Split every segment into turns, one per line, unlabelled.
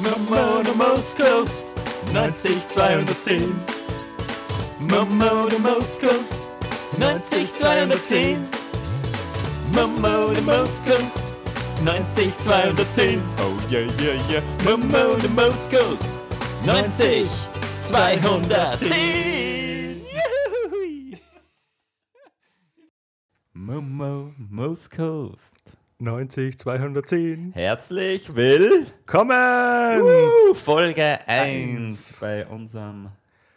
Most Coast 90 210. Momo the Most Coast 90 210. Momo the Most Coast 90 210. Oh yeah yeah yeah. Most Coast 90 210. Juhui. Momo Most Coast.
90, 210.
Herzlich willkommen.
Kommen!
Uh, Folge 1
Eins.
bei unserem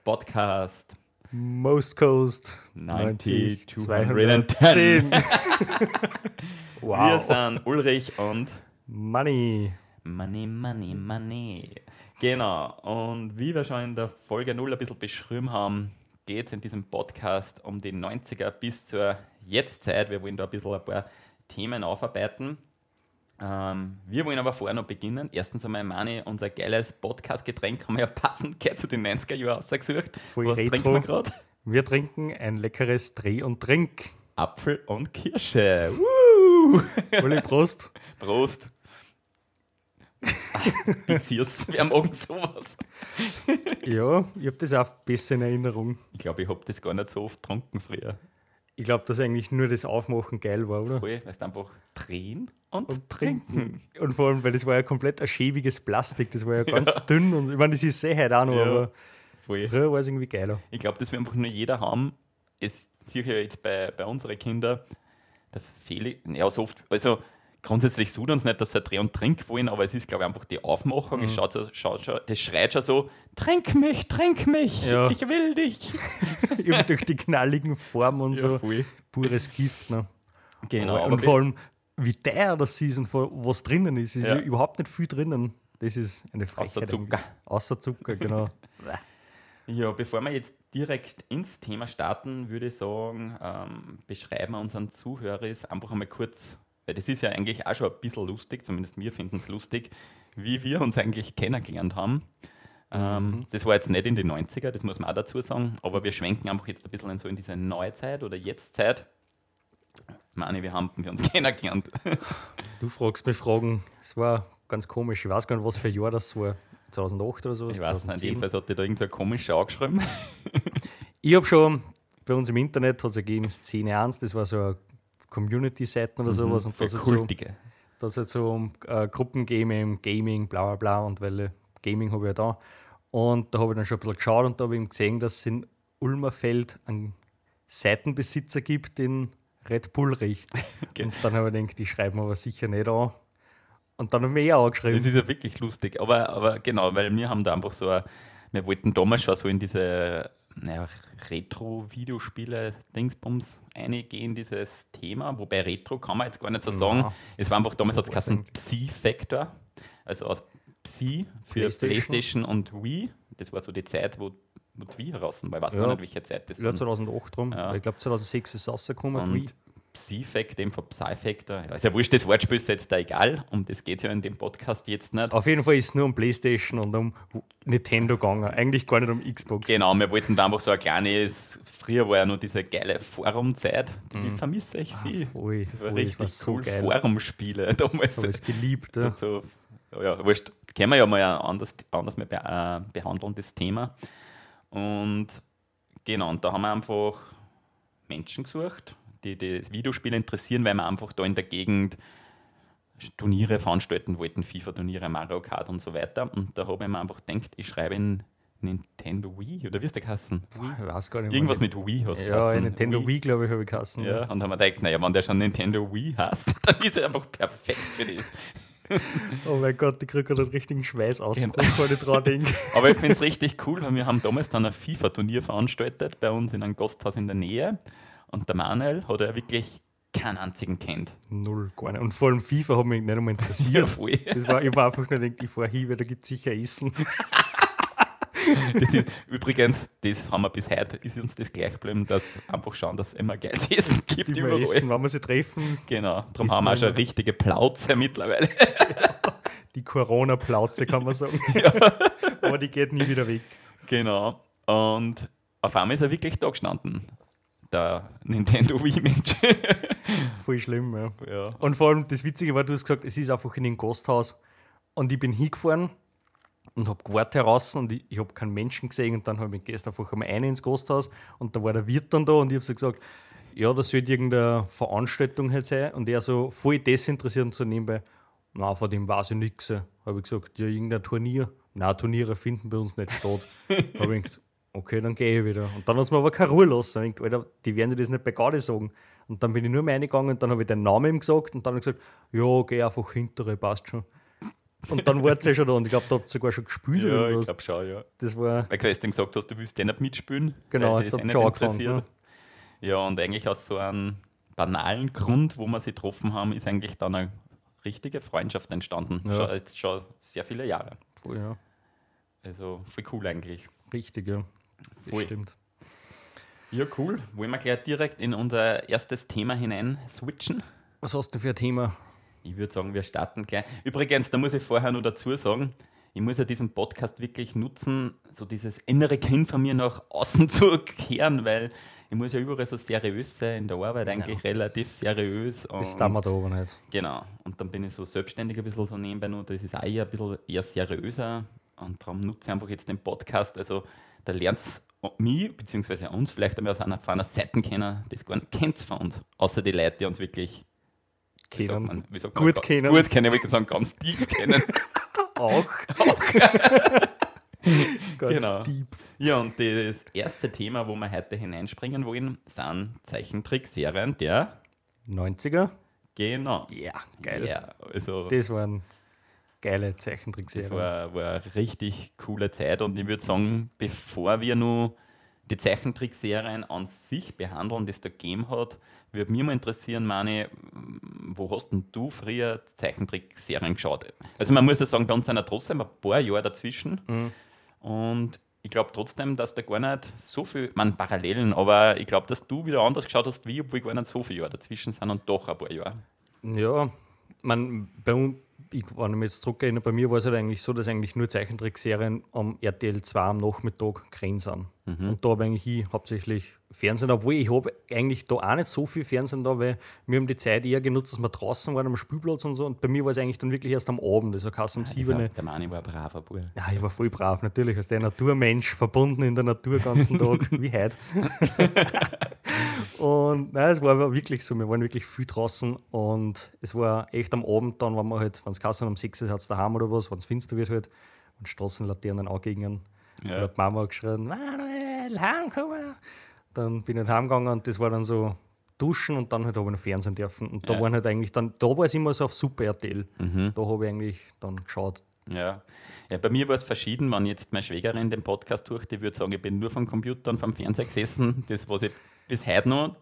Podcast.
Most Coast
90,
90, 210.
210. Wir
wow.
sind Ulrich und
Money.
Money, Money, Money. Genau, und wie wir schon in der Folge 0 ein bisschen beschrieben haben, geht es in diesem Podcast um die 90er bis zur Jetztzeit. Wir wollen da ein bisschen ein paar Themen aufarbeiten. Ähm, wir wollen aber vorher noch beginnen. Erstens einmal, Mani, unser geiles Podcast-Getränk haben wir ja passend gleich zu den 90er Jahren ausgesucht.
Voll
Was
retro.
trinken wir gerade?
Wir trinken ein leckeres Dreh- und Trink.
Apfel und Kirsche. Woo!
Uli, Prost.
Prost. Bezieh's, wer mag sowas?
Ja, ich habe das auch besser in Erinnerung.
Ich glaube, ich habe das gar nicht so oft getrunken früher.
Ich glaube, dass eigentlich nur das Aufmachen geil war, oder?
Voll, weil du einfach drehen und,
Und
trinken.
Und vor allem, weil das war ja komplett ein schäbiges Plastik. Das war ja ganz dünn. Und ich meine, das ist sehr heute auch noch,
Ja.
aber
Voll.
früher war es irgendwie geiler.
Ich glaube, das will einfach nur jeder haben. Es ja jetzt bei, bei unseren Kindern, der Felix, ja, so oft, also grundsätzlich sucht uns nicht, dass sie Dreh- und Trink wollen, aber es ist, glaube ich, einfach die Aufmachung.
Mhm.
Es schaut, schaut das schreit schon so: Trink mich, trink mich,
Ja.
ich will dich.
Durch die knalligen Formen und so.
voll.
Pures Gift. Ne?
Genau,
und
aber
vor allem, wie teuer das ist und was drinnen ist. ist
Ja.
ja. überhaupt nicht viel drinnen. Das ist eine Frechheit.
Außer Zucker.
Außer Zucker, genau.
Ja, bevor wir jetzt direkt ins Thema starten, würde ich sagen, ähm, beschreiben wir unseren Zuhörern einfach einmal kurz, weil das ist ja eigentlich auch schon ein bisschen lustig, zumindest wir finden es lustig, wie wir uns eigentlich kennengelernt haben. Ähm, Das war jetzt nicht in den 90er, das muss man auch dazu sagen, aber wir schwenken einfach jetzt ein bisschen in so in diese Neuzeit oder Jetztzeit. Meine, wir haben wir uns kennengelernt.
Du fragst mich Fragen. Es war ganz komisch. Ich weiß gar nicht, was für ein Jahr das war. 2008 oder so?
Ich weiß nicht, jedenfalls hat die da irgend so komisch angeschrieben.
Ich habe schon bei uns im Internet hat es gegeben Szene 1, das war so eine Community-Seiten oder sowas. Und das hat so,
Kultige.
das hat so um äh, Gruppen gegeben, im Gaming, bla bla bla. Und weil Gaming habe ich ja da. Und da habe ich dann schon ein bisschen geschaut und da habe ich eben gesehen, dass es in Ulmerfeld einen Seitenbesitzer gibt, den Red Bullrich.
Okay.
Und dann habe ich gedacht, die schreiben aber sicher nicht an. Und dann habe ich mich auch
Das
angeschrieben.
ist ja wirklich lustig. Aber, aber genau, weil wir haben da einfach so, ein, wir wollten damals schon so in diese naja, Retro-Videospiele-Dingsbums eingehen, dieses Thema. Wobei Retro kann man jetzt gar nicht so sagen.
Na.
Es war einfach damals, hat es
Weiß
geheißen Psi-Factor. Also aus Psi für
PlayStation.
Playstation. und Wii. Das war so die Zeit, wo, wo die Wii heraus war. Ich weiß
Ja.
gar nicht, welche Zeit das
Ja,
dann
2008 rum.
Ja.
Ich glaube 2006 ist es rausgekommen. Wii.
Und Psi-Fact, dem von Psy-Factor. Ja, ist ja wurscht, das Wortspiel ist jetzt da egal. Um das geht ja in dem Podcast jetzt nicht.
Auf jeden Fall ist es nur um Playstation und um Nintendo gegangen. Eigentlich gar nicht um Xbox.
Genau, wir wollten da einfach so ein kleines, früher war ja noch diese geile Forumzeit, die vermisse ich sie.
Ah, Voll,
das war
voll,
richtig
war so
cool,
geil.
Forumspiele damals.
Ich es geliebt. Ja.
so, ja, wurscht, können wir ja mal anders, anders mal be äh, behandeln, das Thema. Und genau, und da haben wir einfach Menschen gesucht, die das Videospiel interessieren, weil wir einfach da in der Gegend Turniere veranstalten wollten, FIFA-Turniere, Mario Kart und so weiter. Und da habe ich mir einfach gedacht, ich schreibe in Nintendo Wii, oder wie ist der Kassen?
Ich weiß gar nicht.
Irgendwas mit Wii hast du
Ja. Nintendo Wii, glaube ich, habe ich geheißen.
Ja, und haben wir gedacht, naja, wenn der schon Nintendo Wii hast, dann ist er einfach perfekt für das.
Oh mein Gott, ich kriege gerade einen richtigen Schweißausbruch,
Genau.
wenn ich dran denke.
Aber ich finde es richtig cool, weil wir haben damals dann ein FIFA-Turnier veranstaltet bei uns in einem Gasthaus in der Nähe. Und der Manuel hat ja wirklich keinen einzigen kennt.
Null, gar nicht. Und vor allem FIFA hat mich nicht einmal
Ja,
interessiert.
voll.
Das war, ich habe einfach nur gedacht, ich fahre hin, weil da gibt es sicher Essen.
Das ist, übrigens, das haben wir bis heute, ist uns das gleich geblieben, dass einfach schauen, dass es immer geiles Essen gibt überall.
essen, wenn wir sie treffen.
Genau, darum haben wir auch schon
immer.
richtige Plauze mittlerweile.
Die Corona-Plauze, kann man sagen. Aber die geht nie wieder weg.
Genau. Und auf einmal ist er wirklich da gestanden. Der Nintendo Wii-Mensch.
Voll schlimm, ja.
ja.
Und vor allem das Witzige war, du hast gesagt, es ist einfach in einem Gasthaus. Und ich bin hingefahren und habe gewartet heraus und ich, ich habe keinen Menschen gesehen und dann habe ich gestern einfach einmal eine ins Gasthaus und da war der Wirt dann da und ich habe so gesagt, ja, das sollte irgendeine Veranstaltung halt sein und er so voll desinteressiert und so nebenbei, na, von dem weiß ich nichts. Habe ich gesagt, ja, irgendein Turnier. Na, Turniere finden bei uns nicht statt. habe ich gedacht, okay, dann gehe ich wieder. Und dann hat es mir aber keine Ruhe lassen. Ich gedacht, Alter, die werden dir das nicht bei Garde sagen. Und dann bin ich nur mehr reingegangen und dann habe ich den Namen ihm gesagt und dann habe ich gesagt, ja, geh einfach hintere, passt schon. Und dann war es ja schon da und ich glaube, da habt ihr sogar schon gespielt
Ja,
oder
ich glaube schon, ja.
Das war,
Weil du gesagt hast, du willst ja nicht mitspielen.
Genau, jetzt ihr
eh
schon
nicht
angefangen,
interessiert. Ja, und eigentlich aus so einem banalen Grund, wo wir sie getroffen haben, ist eigentlich dann eine richtige Freundschaft entstanden.
Ja.
Schon, jetzt schon sehr viele Jahre.
voll, ja,
Also voll cool eigentlich.
richtig, ja. Das stimmt.
Ja, cool. Wollen wir gleich direkt in unser erstes Thema hinein switchen?
Was hast du für ein Thema?
Ich würde sagen, wir starten gleich. Übrigens, da muss ich vorher noch dazu sagen, ich muss ja diesen Podcast wirklich nutzen, so dieses innere Kind von mir nach außen zu kehren, weil ich muss ja überall so seriös sein, in der Arbeit eigentlich
das-
relativ seriös.
Das
und-
tun wir da aber nicht.
Genau. Und dann bin ich so selbstständig ein bisschen so nebenbei noch. Das ist auch eher ein bisschen eher seriöser. Und darum nutze ich einfach jetzt den Podcast. Also da lernt mich, beziehungsweise uns vielleicht einmal aus einer, von einer Seite kennen, das gar nicht kennt von uns. Außer die Leute, die uns wirklich wie sagt
Kennen.
man, wie sagt
Gut
man,
kennen.
Gut kennen, ich würde sagen, ganz tief kennen.
Auch. Ganz
Genau.
deep.
ja, und das erste Thema, wo wir heute hineinspringen wollen, sind Zeichentrickserien der.
90er?
Genau.
Ja, geil.
Ja, also.
Das waren geile
Das
Zeichentrickserien.
war, war eine richtig coole Zeit und ich würde sagen, bevor wir nur die Zeichentrickserien an sich behandeln, die es da gegeben hat, würde mich mal interessieren, Mani, wo hast denn du früher Zeichentrickserien geschaut? Also man muss ja sagen, bei uns sind ja trotzdem ein paar Jahre dazwischen und ich glaube trotzdem, dass da gar nicht so viel, man Parallelen, aber ich glaube, dass du wieder anders geschaut hast wie obwohl gar nicht so viele Jahre dazwischen sind und doch ein paar Jahre.
Ja, man, bei uns, ich, wenn ich mich jetzt zurückerinnere, bei mir war es halt eigentlich so, dass eigentlich nur Zeichentrickserien am RTL 2 am Nachmittag gesehen sind. Und da habe eigentlich ich hauptsächlich Fernsehen, obwohl ich habe eigentlich da auch nicht so viel Fernsehen da, weil wir haben die Zeit eher genutzt, dass wir draußen waren am Spielplatz und so. Und bei mir war es eigentlich dann wirklich erst am Abend, also kannst um sieben.
Der, der Mani war ein braver Bub.
Ja, ich war voll brav, natürlich, als der Naturmensch, verbunden in der Natur den ganzen Tag, wie heute. und nein, es war aber wirklich so, wir waren wirklich viel draußen und es war echt am Abend dann, wenn wir halt, wenn es um 6 Uhr hat daheim oder was, wenn es finster wird halt, und Straßenlaternen angingen.
Ja.
Und hat Mama geschrien, Manuel, heimkommen. Dann bin ich halt heimgegangen und das war dann so duschen und dann halt habe ich noch Fernsehen dürfen. Und da
Ja.
waren halt eigentlich dann, da war es immer so auf Super RTL.
Mhm.
Da habe ich eigentlich dann geschaut.
Ja. ja, bei mir war es verschieden. Wenn jetzt meine Schwägerin den Podcast durch, die würde sagen, ich bin nur vom Computer und vom Fernseher gesessen. Das, was ich bis heute noch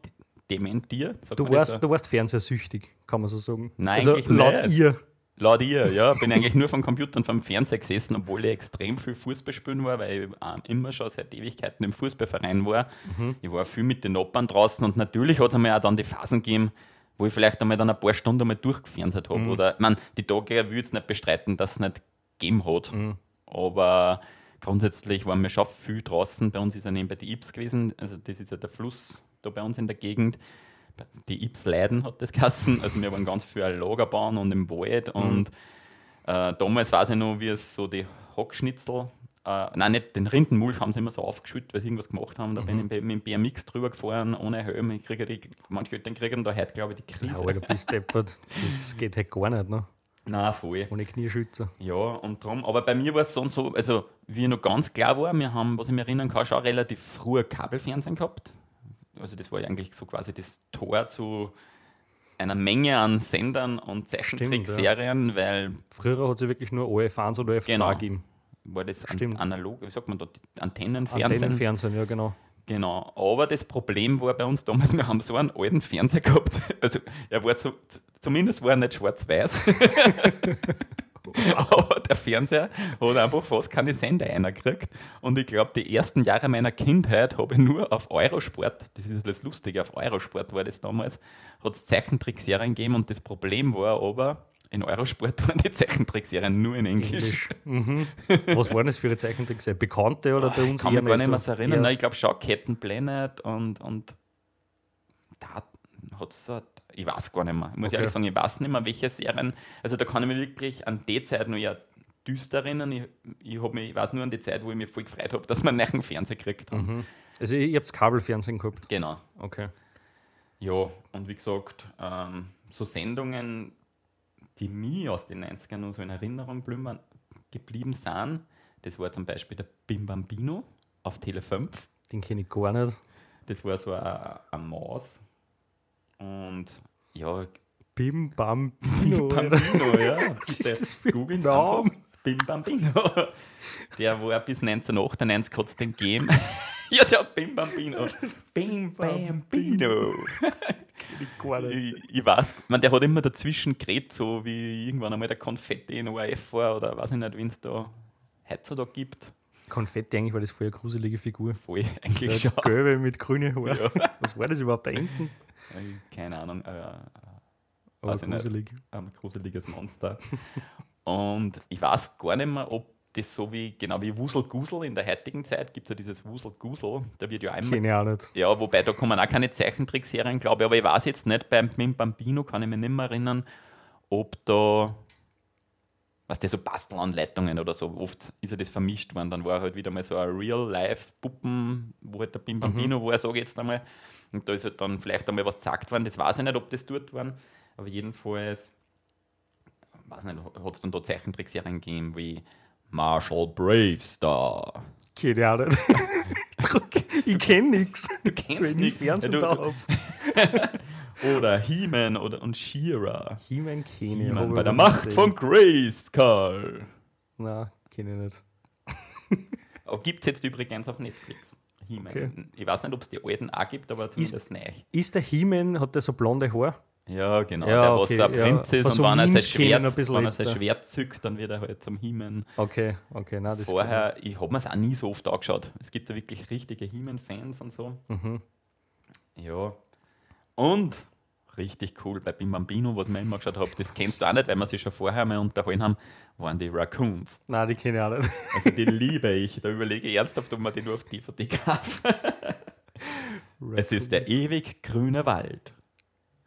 dementiere.
Du warst,
so?
du warst fernsehsüchtig, kann man so sagen.
Nein,
also laut
nicht.
ihr.
Laut ihr, ja. Bin eigentlich nur vom Computer und vom Fernseher gesessen, obwohl ich extrem viel Fußball spielen war, weil ich immer schon seit Ewigkeiten im Fußballverein war.
Mhm.
Ich war viel mit den Nachbarn draußen und natürlich hat es einmal auch dann die Phasen gegeben, wo ich vielleicht einmal dann ein paar Stunden einmal durchgefernseht habe.
Mhm.
Oder, ich mein, die Tage will ich jetzt nicht bestreiten, dass es nicht gegeben hat.
Mhm.
Aber grundsätzlich waren wir schon viel draußen. Bei uns ist ja nebenbei die Ips gewesen. Also, das ist ja der Fluss da bei uns in der Gegend. Die Ips Leiden hat das geheißen. Also, wir waren ganz viel Lagerbahn und im Wald. Und äh, damals weiß ich noch, wie es so die Hackschnitzel, äh, nein, nicht den Rindenmulch haben sie immer so aufgeschüttet, weil sie irgendwas gemacht haben. Da bin ich mit dem BMX drüber gefahren, ohne Helm. Ich kriege die, manche Eltern kriegen da heute, glaube ich, die
Ja,
Krise.
Alter, bist deppert. Das geht halt gar nicht, ne?
Nein, voll.
Ohne Knieschützer.
Ja, und drum, aber bei mir war es so und so, also wie ich noch ganz klar war, wir haben, was ich mich erinnern kann, schon relativ früh Kabelfernsehen gehabt. Also das war ja eigentlich so quasi das Tor zu einer Menge an Sendern und Zeichentrickserien, weil
Früher hat es ja wirklich nur OF1 oder F2
Genau.
gegeben.
war das an, analog, wie sagt man da, die Antennenfernsehen.
Antennenfernsehen, ja genau.
Genau, aber das Problem war bei uns damals, wir haben so einen alten Fernseher gehabt. Also er war zu, zumindest war er nicht schwarz-weiß. aber der Fernseher hat einfach fast keine Sender gekriegt. Und ich glaube, die ersten Jahre meiner Kindheit habe ich nur auf Eurosport, das ist das Lustige, auf Eurosport war das damals, hat es Zeichentrickserien gegeben und das Problem war aber, in Eurosport waren die Zeichentrickserien nur in Englisch.
Englisch. mhm. Was waren das für eine Zeichentrickserie? Bekannte oder bei
Ah, ich
uns
kann mich gar nicht mehr so erinnern.
Ja.
Nein, ich glaube schon Captain Planet und, und da hat es, ich weiß gar nicht mehr. Ich muss
Okay.
ehrlich sagen, ich weiß nicht mehr, welche Serien. Also da kann ich mich wirklich an die Zeit noch eher düster erinnern. Ich, ich, hab mich, ich weiß nur an die Zeit, wo ich mich voll gefreut habe, dass wir einen neuen Fernseher gekriegt haben.
Mhm. Also habe das Kabelfernsehen gehabt.
Genau.
Okay.
Ja, und wie gesagt, ähm, so Sendungen, die mir aus den 90ern noch so in Erinnerung blümmern, geblieben sind, das war zum Beispiel der Bim Bambino auf Tele 5.
Den kenne ich gar nicht.
Das war so ein, ein Maus. Und ja,
Bim Bambino.
Bim Bambino, ja.
Was ist das für ein Name?
Bim Bambino. Der war bis 1998 hat es den gegeben. ja, der Bim Bambino. Bim Bambino.
Ich.
Ich, weiß, man, der hat immer dazwischen geredet, so wie irgendwann einmal der Konfetti in ORF war oder weiß ich nicht, wen es da heutzutage gibt.
Konfetti, eigentlich war das voll eine gruselige Figur.
Voll, eigentlich
So
schon.
gelbe mit grünen Haaren. Was war das überhaupt da hinten?
Keine Ahnung, äh,
Aber
Weiß ich nicht.
gruselig.
ein gruseliges Monster. Und ich weiß gar nicht mehr, ob das so wie, genau wie Wusel Gusel in der heutigen Zeit gibt es ja dieses Wusel Gusel, da wird ja einmal.
Kenne ich auch nicht.
Ja, wobei da kommen auch keine Zeichentrickserien, glaube ich, aber ich weiß jetzt nicht, beim Bambino kann ich mich nicht mehr erinnern, ob da, was der so Bastelanleitungen oder so, oft ist ja das vermischt worden, dann war halt wieder mal so ein Real-Life-Puppen, wo halt der Bim Bambino war, sage ich jetzt einmal, und da ist halt dann vielleicht einmal was gesagt worden, das weiß ich nicht, ob das dort waren, aber jedenfalls, weiß nicht, hat es dann da Zeichentrickserien gegeben, wie Marshall Bravestar.
Auch nicht. ich kenne nichts.
Du kennst
Wenn ich
nicht.
Fernsehen
Ja,
da
du-
habe.
Oder He-Man oder und She-Ra.
He-Man kenne ich. Hab
bei
ich
der Macht von Grayskull.
Nein, kenne ich nicht.
Aber gibt es jetzt übrigens auf Netflix. He-Man.
Okay.
Ich weiß nicht, ob es die alten auch gibt, aber zumindest neu.
Ist der He-Man, hat der so blonde Haare?
Ja, genau.
Ja,
der,
okay,
was ein
ja.
Prinz ist
Von
und
so
wenn er Schwert,
ein
wenn er sein. Schwert zückt, dann wird er halt zum He-Man.
Okay, okay, nein, das
Vorher, ich habe mir es auch nie so oft angeschaut. Es gibt ja wirklich richtige He-Man-Fans und so.
Mhm.
Ja. Und richtig cool bei Bim Bambino, was ich immer geschaut habe, das kennst du auch nicht, weil wir sich schon vorher mal unterhalten haben, waren die Raccoons.
Nein, die kenne ich auch nicht.
Also die liebe ich. Da überlege ich ernsthaft, ob man die nur auf DVD kaufen. Es ist der ewig grüne Wald.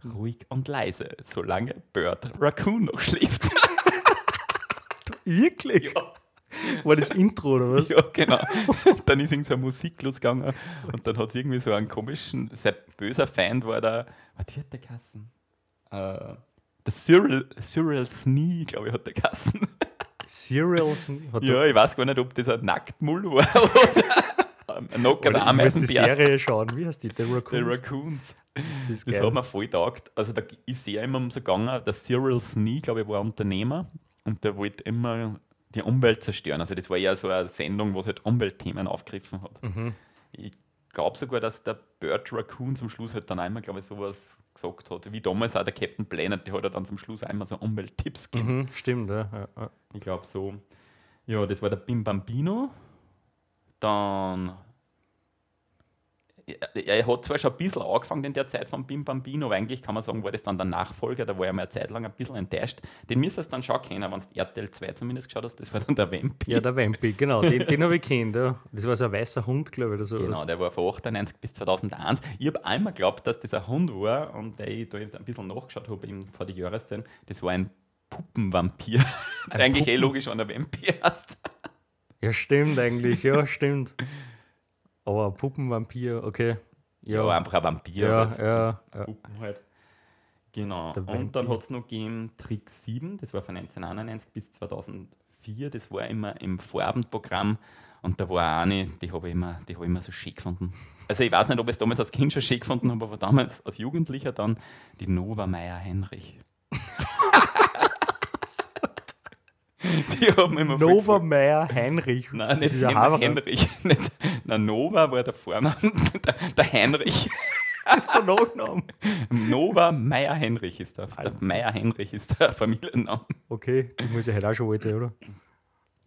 Ruhig und leise, solange Bird Raccoon noch schläft.
Wirklich?
Ja.
War das Intro oder was?
Ja, genau. Dann ist irgend so eine Musik losgegangen und dann hat es irgendwie so einen komischen, sehr böser Feind war da. Was wird der Kassen? Äh, der Cyril, Cyril Snee, glaube ich, hat der Kassen.
Serials? Hat
Ja, ich weiß gar nicht, ob das ein Nacktmull war oder ein der
Oder ich muss die
Ameisenbär.
Serie schauen. Wie heißt die? The Raccoons?
Raccoons.
das
Das hat mir voll taugt. Also da ist sehr immer so gegangen, der Cyril Snee, glaube ich, war ein Unternehmer und der wollte immer die Umwelt zerstören. Also das war ja so eine Sendung, wo halt Umweltthemen aufgegriffen hat.
Mhm.
Ich glaube sogar, dass der Bird Raccoon zum Schluss halt dann einmal, glaube ich, sowas gesagt hat. Wie damals auch der Captain Planet, der hat ja dann zum Schluss einmal so Umwelttipps gegeben.
Mhm, stimmt, ja. ja, ja.
Ich glaube so. Ja, das war der Bim Bambino. Dann. Er, hat zwar schon ein bisschen angefangen in der Zeit von Bim Bambino, aber eigentlich kann man sagen, war das dann der Nachfolger, da war er mal eine Zeit lang ein bisschen enttäuscht. Den müsstest du dann schon kennen, wenn du RTL 2 zumindest geschaut hast, das war dann der Vampi.
Ja, der Vampy, genau, den, den habe ich kennt. Ja. Das war so ein weißer Hund, glaube ich, oder so.
Genau, der war von 98 bis 2001. Ich habe einmal geglaubt, dass das ein Hund war und der ich da jetzt ein bisschen nachgeschaut habe eben vor der Jahreszeit. Das war ein Puppenvampir. eigentlich eh
Puppen-
logisch, wenn er Vampir heißt.
Ja, stimmt eigentlich, ja, stimmt. Aber Puppenvampir, okay.
Ja,
Ja,
einfach ein Vampir.
ja, ja. ja.
Puppen halt. Genau.
Der
Und dann hat es noch gegeben Trick 7, das war von 1991 bis 2004. Das war immer im Vorabendprogramm. Und da war auch eine, die habe ich, immer- die hab ich immer so schick gefunden. Also ich weiß nicht, ob ich es damals als Kind schon schick gefunden habe, aber damals als Jugendlicher dann die Nova Meier Henrich. die haben immer
Nova Meyer Heinrich.
Nein,
Das
nicht
ist ja
Hen. Henrich. Nicht. Na, Nova war der Vorname, der, der Heinrich.
Ist der Nachname.
Nova Meier Henrich ist der. der Meier Henrich ist der Familienname.
Okay, du musst ja heute auch schon alt sein, oder?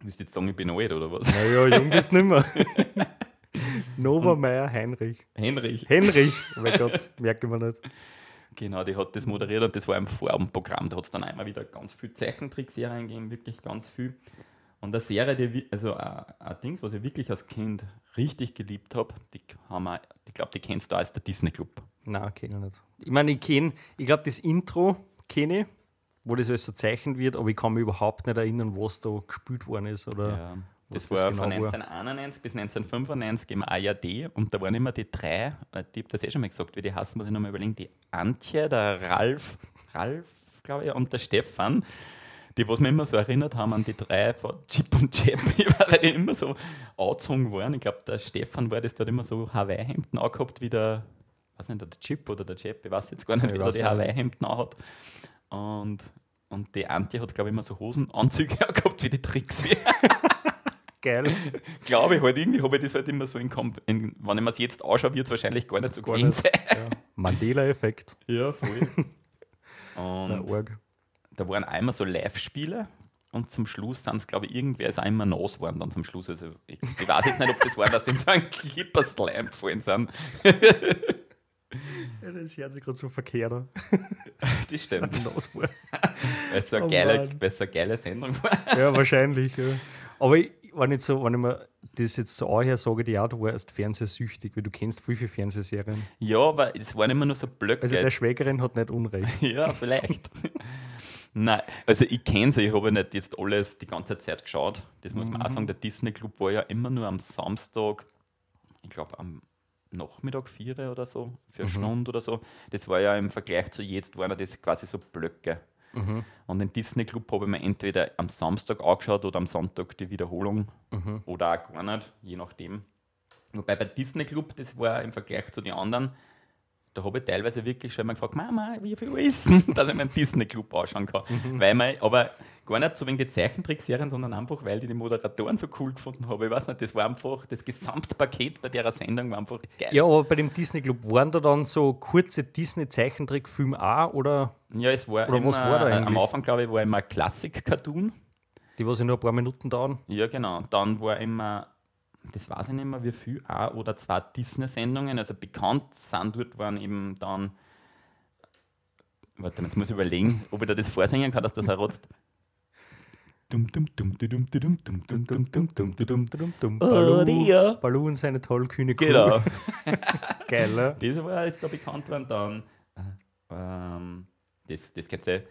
Du jetzt sagen, ich bin alt oder was?
Naja, jung bist du nicht mehr. Nova Meyer Heinrich.
Henrich.
Henrich, oh mein Gott, merke man nicht.
Genau, die hat das moderiert und das war im Vorabendprogramm. Da hat es dann einmal wieder ganz viel Zeichentrickserien gegeben, wirklich ganz viel. Und eine Serie, die, also ein, ein Ding, was ich wirklich als Kind richtig geliebt habe, die haben wir, ich glaube, die kennst du als der Disney Club.
Nein, kenne ich nicht. Ich meine, ich kenne, ich glaube, das Intro kenne ich. wo das alles so zeichnet wird, aber ich kann mich überhaupt nicht erinnern, was da gespielt worden ist. Oder
Ja. Das
das
war
genau
von
war.
1991 bis 1995 im ARD und da waren immer die drei, äh, die hab das eh schon mal gesagt, wie die heißen, muss ich nochmal überlegen, die Antje, der Ralf, Ralf, glaube ich, und der Stefan, die, was mir immer so erinnert haben an die drei von Chip und Chap, weil die immer so angezogen waren. Ich glaube, der Stefan war das, der hat immer so Hawaii-Hemden angehabt, wie der, weiß nicht, der Chip oder der Chap, ich weiß jetzt gar nicht,
Ich
wie der die. Hawaii-Hemden anhat. Und, und die Antje hat, glaube ich, immer so Hosenanzüge angehabt wie die Trixie.
Geil.
glaube ich halt, irgendwie habe ich das halt immer so in, Kom in wenn ich mir es jetzt anschaue, wird es wahrscheinlich gar nicht so
Gar nicht.
sein.
Ja. Mandela-Effekt.
Ja, voll.
Na,
Und
arg.
Da waren einmal so Live-Spiele und zum Schluss sind es, glaube ich, irgendwer ist immer nass geworden dann zum Schluss. Also ich, ich weiß jetzt nicht, ob das war, dass die in so einen Clipper-Slime gefallen sind.
Ja, das hört sich gerade so verkehrt an.
Das stimmt.
Los war.
So, eine
Oh
geile- so eine geile Sendung war.
Ja, wahrscheinlich. Ja. Aber ich, wenn, ich so, wenn ich mir das jetzt so anher sage, die ja, du warst fernsehsüchtig, weil du kennst viel, viele Fernsehserien.
Ja, aber es waren immer nur so Blöcke.
Also der Schwägerin hat nicht Unrecht.
Ja, vielleicht. Nein, also ich kenne sie, ich habe nicht jetzt alles die ganze Zeit geschaut. Das muss man auch sagen, der Disney Club war ja immer nur am Samstag, ich glaube am Nachmittag vier oder so, für eine Stunde oder so. Das war ja im Vergleich zu jetzt, waren das quasi so Blöcke. Und den Disney Club habe ich mir entweder am Samstag angeschaut oder am Sonntag die Wiederholung. Oder auch gar nicht, je nachdem. Wobei bei Disney Club, das war im Vergleich zu den anderen, da habe ich teilweise wirklich schon mal gefragt, Mama, wie viel ist denn, dass ich meinen Disney Club anschauen kann. Weil man, aber gar nicht so wegen die Zeichentrickserien, sondern einfach, weil ich die Moderatoren so cool gefunden habe. Ich weiß nicht, das war einfach, das Gesamtpaket bei der Sendung war einfach geil.
Ja, aber bei dem Disney Club waren da dann so kurze Disney-Zeichentrickfilme auch oder
Ja, es war
Oder
immer,
was war da
äh, am
eigentlich?
Anfang, glaube ich, war immer ein Klassik-Cartoon.
die, was in nur ein paar Minuten dauern?
Ja, genau. Dann war immer, das weiß ich nicht mehr, wie viel, ein oder zwei Disney-Sendungen. Also bekannt sind dort waren eben dann. Warte, jetzt muss ich überlegen, ob ich da das vorsingen kann, dass das errotzt. Maria.
Baloo und seine tollkühne Kuh.
Genau.
Geil, ne?
Das war, ist da bekannt worden dann. Ähm, das, das kennst du.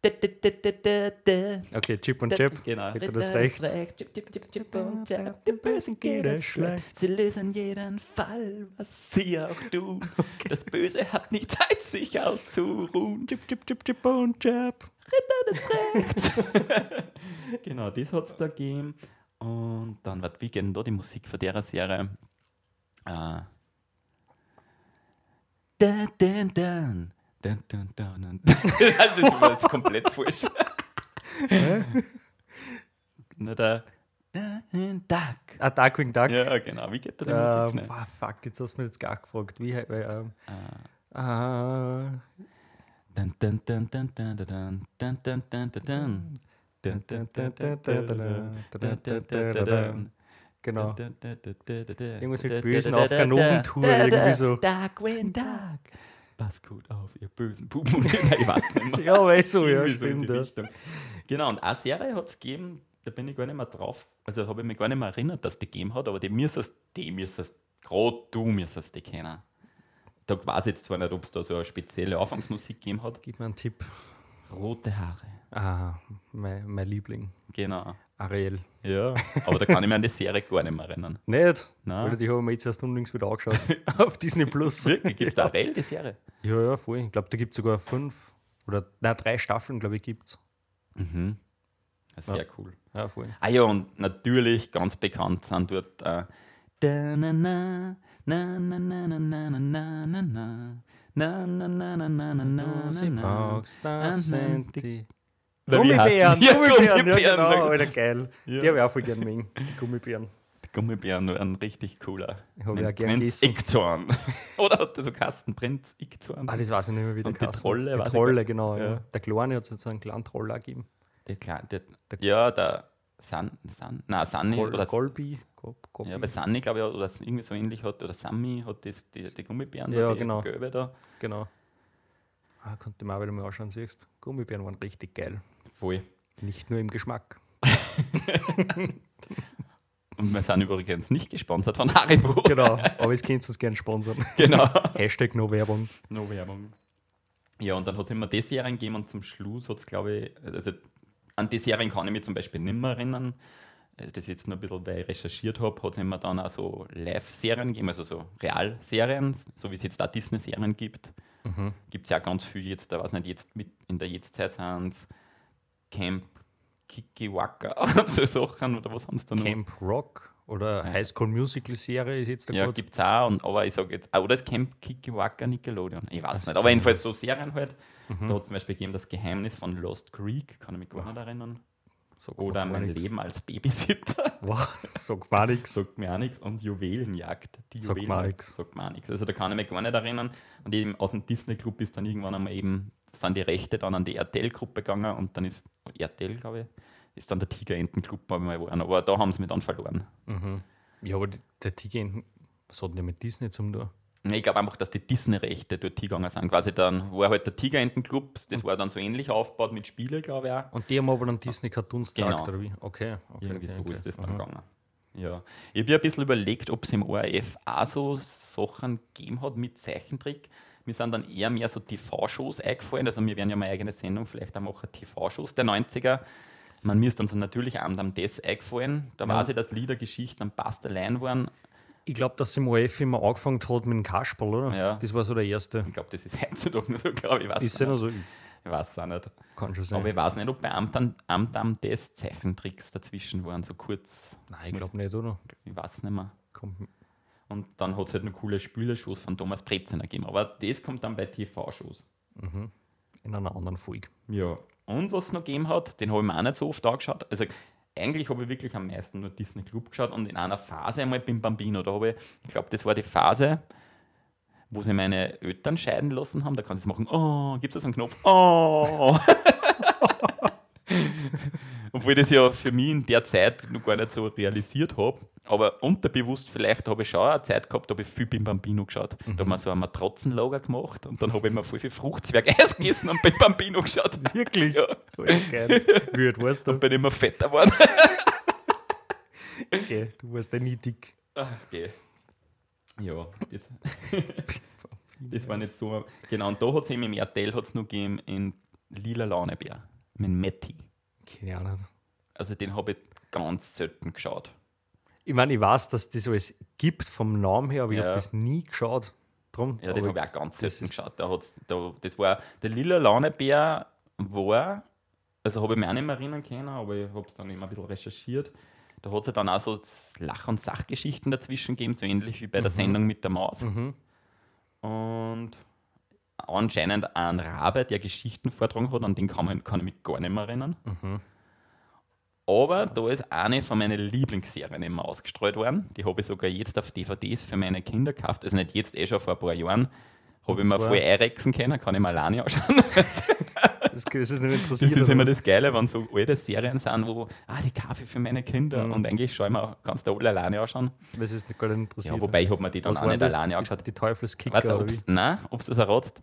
Okay, Chip und Chap.
Genau.
Ritter des Rechts.
Chip, chip, chip, chip und Chap, dem Bösen geht es schlecht. Sie lösen jeden Fall, was sie auch tun. Das Böse hat nicht Zeit, sich auszuruhen.
Chip, Chip, Chip, Chip und Chap.
Genau, das hat es da gegeben. Und dann, wat, wie da die Musik von der Serie? Äh, dun, dun. Dun, dun, dun, dun. das war jetzt komplett falsch. Na, Dun, Duck.
Ah, Darkwing Duck.
Ja, genau. Wie geht da die Musik?
Ähm,
schnell?
ah, fuck, jetzt hast du mich jetzt gar gefragt. Wie, he- weil, ähm,
Ah.
ah,
Dun, dun, dun, dun, dun, dun, dun, dun, dun, dun, dun,
genau.
Irgendwas
mit Bösen auf irgendwie so.
Darkwing Duck. Pass gut auf, ihr bösen Buben. ich weiß nicht mehr.
Ja, weil so, ja,
so
stimmt.
die
Ja.
Genau, und eine Serie hat es gegeben, da bin ich gar nicht mehr drauf, also habe ich mich gar nicht mehr erinnert, dass die gegeben hat, aber die müsstest, die müsstest, gerade du müsstest die kennen. Da weiß ich jetzt zwar nicht, ob es da so eine spezielle Anfangsmusik gegeben hat.
Gib mir einen Tipp.
Rote Haare.
Ah, mein, mein Liebling.
Genau.
Ariel.
Ja, aber da kann ich mich an die Serie gar nicht mehr erinnern.
Nicht?
Nein.
Weil die haben wir jetzt erst unlängst wieder angeschaut. Auf Disney Plus.
Wirklich, gibt es Ariel die Serie?
Ja, ja, voll. Ich glaube, da gibt es sogar fünf oder nein, drei Staffeln, glaube ich, gibt es.
Mhm. Sehr
Ja.
cool.
Ja, voll.
Ah ja, und natürlich ganz bekannt sind dort äh, da na na na na na na na na na na na na na na na na na na
Du sie
na
brauchst, das sind die.
Na, wie
Gummibären,
heißen die? Ja,
Gummibären, ja,
Gummibären,
genau,
na-
Alter, geil.
Ja.
Die habe ich auch voll gern mögen, die Gummibären.
Die Gummibären waren richtig cooler.
Ich hab
Mit
ja gern
Prinz. Ickzorn. Oder hat der so Kasten Prinz Ickzorn?
Ah, das weiß ich nicht mehr, wie der
Und die
geheißen
Trolle,
Die
ich
Trolle, genau. Ja.
Ja.
Der Kleine hat es so einen kleinen Troll auch gegeben.
Der, Kle- der, ja, der San, San, nein, Sunny
Gol
oder
Golbi. Gob, Gobi.
Ja, bei Sunny, glaube ich, oder irgendwie so ähnlich hat, oder Sammy hat das, die, die Gummibären,
Ja,
die
genau.
gelbe da.
Genau. Ah, konnte man auch wieder mal anschauen, siehst Gummibären waren richtig geil.
Voll.
Nicht nur im Geschmack.
Und wir sind übrigens nicht gesponsert von Haribo.
Genau, aber es könnt uns gerne sponsern.
genau.
Hashtag no Werbung.
No Werbung. Ja, und dann hat es immer die Serien gegeben und zum Schluss hat es, glaube ich, also an die Serien kann ich mich zum Beispiel nicht mehr erinnern. Äh, Das jetzt nur ein bisschen, weil ich recherchiert habe, hat es immer dann auch so Live-Serien gegeben, also so Realserien, so wie es jetzt da Disney-Serien gibt. Gibt es ja auch ganz viel jetzt, da weiß nicht, jetzt mit in der Jetztzeit sind es Camp Kikiwaka und so Sachen, oder was haben sie da noch?
Camp Rock oder High School Musical Serie ist jetzt da
Ja, gibt es auch, und, aber ich sage jetzt, ah, oder das Camp Kikiwaka Nickelodeon, ich weiß nicht, aber jedenfalls so Serien halt. Da hat zum Beispiel gegeben das Geheimnis von Lost Creek, kann ich mich gar nicht erinnern.
Sagt
Oder
mir
mein
nix.
Leben als Babysitter.
Wow, sagt gar nichts.
Sagt mir auch nichts. Und Juwelenjagd. Die
mir
Juwelenjagd. Sagt mir auch nichts. Also da kann ich mich gar nicht erinnern. Und eben aus dem Disney-Club ist dann irgendwann einmal eben, sind die Rechte dann an die RTL-Gruppe gegangen und dann ist, RTL glaube ich, ist dann der Tigerenten-Club mal geworden. Aber da haben sie mich dann verloren.
Ja, aber der Tiger, was hat denn der mit Disney zum tun?
Nee, Ich glaube einfach, dass die Disney-Rechte dort hingegangen sind. Quasi dann war halt der Tigerenten-Club, das war dann so ähnlich aufgebaut mit Spielen, glaube ich auch.
Und die haben aber dann Disney Cartoons
Genau.
oder wie? Okay. okay
Irgendwie
okay,
so
okay.
ist das dann
Aha.
gegangen. Ja. Ich habe ja ein bisschen überlegt, ob es im ORF auch so Sachen gegeben hat mit Zeichentrick. Mir sind dann eher mehr so TV-Shows eingefallen. Also wir werden ja mal eine eigene Sendung vielleicht auch machen, TV-Shows der 90er. Man, mir ist dann so natürlich am am das eingefallen. Da
Ja.
weiß ich, dass Liedergeschichten am Pass allein waren.
Ich glaube, dass sie im ORF immer angefangen hat mit dem Kasperl, oder?
Ja.
Das war so der erste.
Ich glaube, das ist heutzutage noch so, glaube ich. Weiß
Ist
es
ja
nicht.
noch so,
Ich weiß es auch nicht.
kann schon sein.
Aber ich weiß nicht, ob bei Amt am, Amt am das Zeichentricks dazwischen waren, so kurz.
Nein, ich glaube nicht, oder?
Ich weiß nicht mehr.
Kommt,
Und dann hat es halt noch coole Spielershows von Thomas Breziner gegeben. Aber das kommt dann bei TV-Shows.
in einer anderen Folge.
Ja. Und was es noch gegeben hat, den habe ich mir auch nicht so oft angeschaut. Also eigentlich habe ich wirklich am meisten nur Disney Club geschaut und in einer Phase einmal Bim Bambino. Da habe ich, ich glaube, das war die Phase, wo sie meine Eltern scheiden lassen haben. Da kannst du machen, oh, gibt es so einen Knopf? Oh! Obwohl ich das ja für mich in der Zeit noch gar nicht so realisiert habe. Aber unterbewusst vielleicht habe ich schon eine Zeit gehabt, da habe ich viel Bim Bambino geschaut. Da haben wir so ein Matratzenlager gemacht und dann habe ich mir voll viel Fruchtzwerg-Eis gegessen und Bim Bambino geschaut.
Wirklich?
Ja.
Voll geil. Wie warst du?
Und bin immer fetter geworden.
Okay, du warst ja nie dick.
Ah, Okay. Ja, das, das war nicht so. Genau, und da hat es eben im RTL hat's noch gegeben in Lila Launebär mit Matti.
Keine Ahnung.
Also den habe ich ganz selten geschaut.
Ich meine, ich weiß, dass das alles gibt vom Namen her, aber ich
Ja.
habe das nie geschaut. Drum,
Ja, den habe ich auch ganz selten geschaut. Da hat's, da, das war, der Lila Launebär war, also habe ich mich auch nicht mehr erinnern können, aber ich habe es dann immer ein bisschen recherchiert. Da hat es ja dann auch so Lach- und Sachgeschichten dazwischen gegeben, so ähnlich wie bei der Sendung mit der Maus. Und anscheinend ein Rabe, der Geschichten vortragen hat, an den kann, man, kann ich mich gar nicht mehr erinnern. Aber da ist eine von meinen Lieblingsserien immer ausgestrahlt worden. Die habe ich sogar jetzt auf DVDs für meine Kinder gekauft. Also nicht jetzt, eh schon vor ein paar Jahren. Habe ich mir voll einrechsen können, kann ich mir alleine anschauen.
das, das ist nicht
Das
interessiert.
ist
oder
immer das Geile, wenn so alte Serien sind, wo, ah, die kaufe ich für meine Kinder.
Mhm.
Und eigentlich schaue ich mir, kannst du alle alleine anschauen.
Das ist nicht gar nicht interessiert.
Ja, wobei ich habe mir die dann
Was
auch nicht
das?
alleine
die,
angeschaut.
die Teufelskicker
Warte,
oder wie?
nein, ob du das erratst.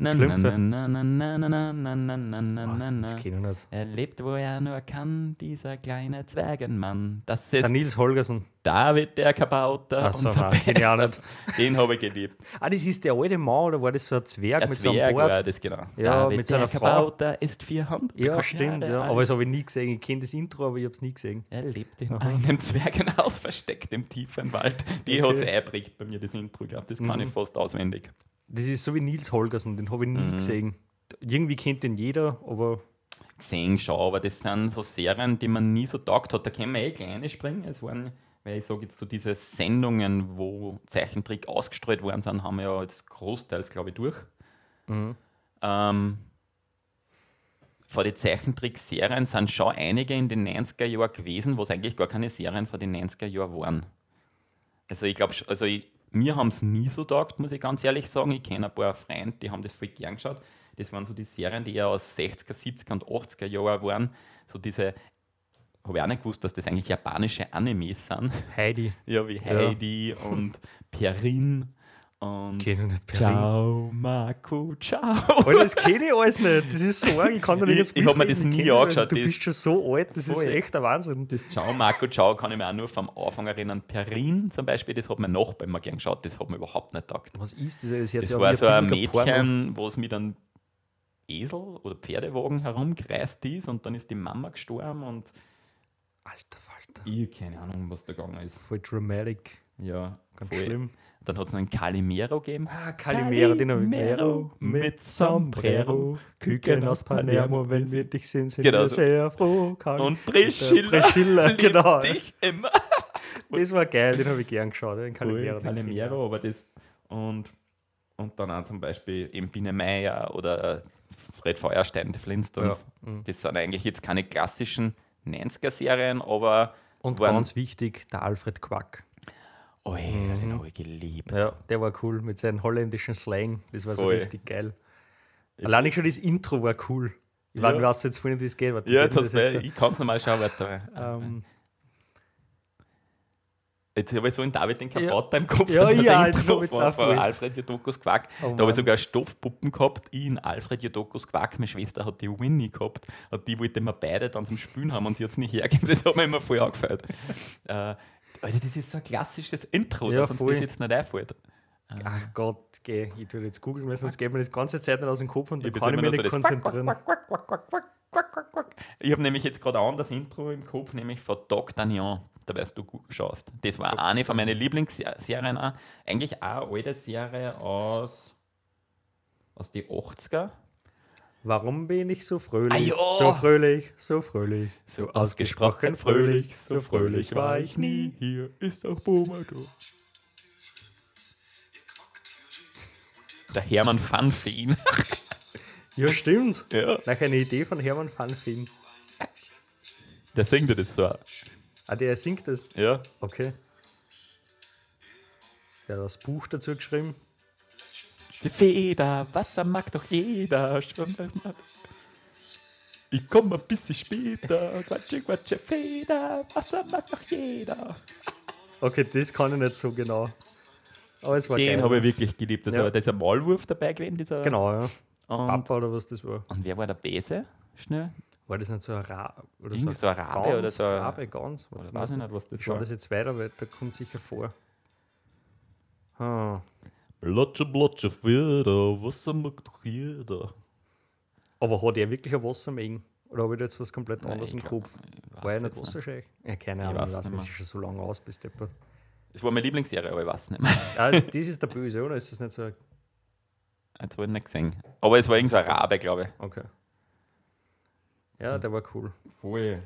Schlümpfe.
Er lebt, wo er nur kann, dieser kleine Zwergenmann. Das ist
der Nils Holgersen.
David der Kabauter.
Achso, so, nein, kenn ich auch
nicht. Den habe ich geliebt.
ah, das ist der alte Mann, oder war das so ein Zwerg
ein
mit Zwerg so einem Bart?
War das, genau.
Ja,
David
mit seiner
der
Frau.
Kabauter ist 400.
Ja, stimmt. Ja. Aber das habe ich nie gesehen. Ich kenne das Intro, aber ich habe es nie gesehen.
Er lebt in einem Zwergenhaus versteckt im tiefen Wald. Die
okay.
hat es einprägt bei mir, das Intro. Ich glaube, das kann mhm. ich fast auswendig.
Das ist so wie Nils Holgersen, den habe ich nie gesehen. Irgendwie kennt den jeder, aber
Gesehen schon, aber das sind so Serien, die man nie so taugt hat. Da können wir eh kleine springen. Es waren, weil ich sage jetzt so diese Sendungen, wo Zeichentrick ausgestrahlt worden sind, haben wir ja jetzt großteils, glaube ich, durch. Ähm, von den Zeichentrickserien sind schon einige in den 90er Jahren gewesen, was eigentlich gar keine Serien von den 90er Jahren waren. Also ich glaube, also ich, mir haben es nie so taugt, muss ich ganz ehrlich sagen. Ich kenne ein paar Freunde, die haben das voll gern geschaut. Das waren so die Serien, die ja aus 60er, 70er und 80er Jahren waren. So diese, habe ich auch nicht gewusst, dass das eigentlich japanische Animes sind.
Heidi.
Ja, wie Heidi und Perrin Und
Kenn ich nicht, Perrin.
Ciao, Marco, ciao.
Alter, das kenne ich alles nicht. Das ist so arg, ich kann da nicht
Ich-
jetzt
ich hab mir
mitreden,
das nie angeschaut.
Du bist schon so alt, das ist echt der Wahnsinn.
Das Ciao, Marco, ciao kann ich mir auch nur vom Anfang erinnern. Perrin zum Beispiel, das hat mein Nachbar immer gern geschaut, das hat mir überhaupt nicht taugt.
Was ist das? Das,
Das war so ein. Mädchen, wo es mit einem Esel oder Pferdewagen herumgereist ist und dann ist die Mama gestorben und
Alter Falter.
ich keine Ahnung, was da gegangen ist.
Voll dramatic.
Ja,
Ganz
voll.
schlimm.
Dann hat es noch einen Calimero gegeben.
Ah, Calimero, den habe ich
Calimero
mit Sombrero, Küken aus Palermo, wenn wir dich sehen, sind
Genau
wir
so.
sehr froh. Cal-
Und Priscilla,
Priscilla, genau.
dich immer.
Das war geil, den habe ich gern geschaut, den Calimero.
Calimero, aber das und, und dann auch zum Beispiel eben Biene Meier oder Fred Feuerstein, die Flintstones.
Ja, mhm.
Das sind eigentlich jetzt keine klassischen 90er-Serien, aber.
Und ganz wichtig, der Alfred Quack.
Oh, den habe ich geliebt.
Ja, der war cool mit seinem holländischen Slang. Das war so
Voll.
richtig geil. Allein schon das Intro war cool. Ich
Ja.
weiß, jetzt vorhin, wie es geht. Warte,
Ja,
das jetzt
ich kann es nochmal schauen,
da? ähm,
Jetzt habe ich so in David den
Ja.
Kapotter im Kopf.
Ja,
das
ja,
Intro
das jetzt
von
voll.
Alfred Jodokus Quack.
Oh
da habe ich sogar Stoffpuppen gehabt. Ich in Alfred Jodokus Quack. Meine Schwester hat die Winnie gehabt. Und die wollte mir beide dann zum Spielen haben und sie hat es nicht hergegeben. Das hat mir immer voll angefällt. äh, Alter, das ist so ein klassisches Intro,
Ja,
dass uns das jetzt nicht einfällt.
ach Gott, geh, ich tue jetzt googeln, weil sonst geht mir das ganze Zeit nicht aus dem Kopf und da
Ich
kann ich mich nicht
so
konzentrieren.
Ich habe nämlich jetzt gerade auch das Intro im Kopf, nämlich von Doc Dagnon, da weißt du gut schaust. Das war eine von meinen Lieblingsserien auch. Eigentlich auch eine alte Serie aus, aus den 80er.
Warum bin ich so fröhlich?
Ja.
So fröhlich, so fröhlich.
So ausgesprochen fröhlich, so fröhlich war ich nie. Hier ist auch Boomer da. Der Hermann Fanfeen.
Ja, stimmt.
ja.
Nach einer Idee von Hermann Fanfin.
Der singt ja das so.
Ah, der singt das.
Ja.
Okay. Der hat das Buch dazu geschrieben.
Die Feder, Wasser mag doch jeder. Ich komme ein bisschen später. Quatsche, quatsche, Feder, Wasser mag doch jeder.
Okay, das kann ich nicht so genau. Aber es war
Den habe ich wirklich geliebt. Das
Ja.
war dieser Maulwurf dabei gewesen. Dieser
Genau, ja. Papa oder was das war.
und wer war der Bese? Schnell.
War das nicht so ein Rabe? Oder
Irgendwie so ein Rabe oder so ein-
Rabe, ganz.
Oder weiß ich nicht, was das
Ich schaue
war.
das jetzt weiter, weil da kommt sicher vor. Ah.
Blotsche, blotsche, Feder, Wasser mag doch jeder.
Aber hat er wirklich ein Wassermengen? Oder habe ich da jetzt was komplett
Nein,
anderes im
glaub-
Kopf? War er nicht Wasserscheich? Ja, keine Ahnung, ich weiß
nicht
es ist schon so lange aus bis deppert.
Das war meine Lieblingsserie, aber ich weiß nicht mehr.
Ah, das ist der Böse, oder? Ist das nicht so? ein-
Jetzt habe ich nicht gesehen. Aber es war irgend so ein Rabe, glaube ich.
Okay. Ja, der war cool.
Voll.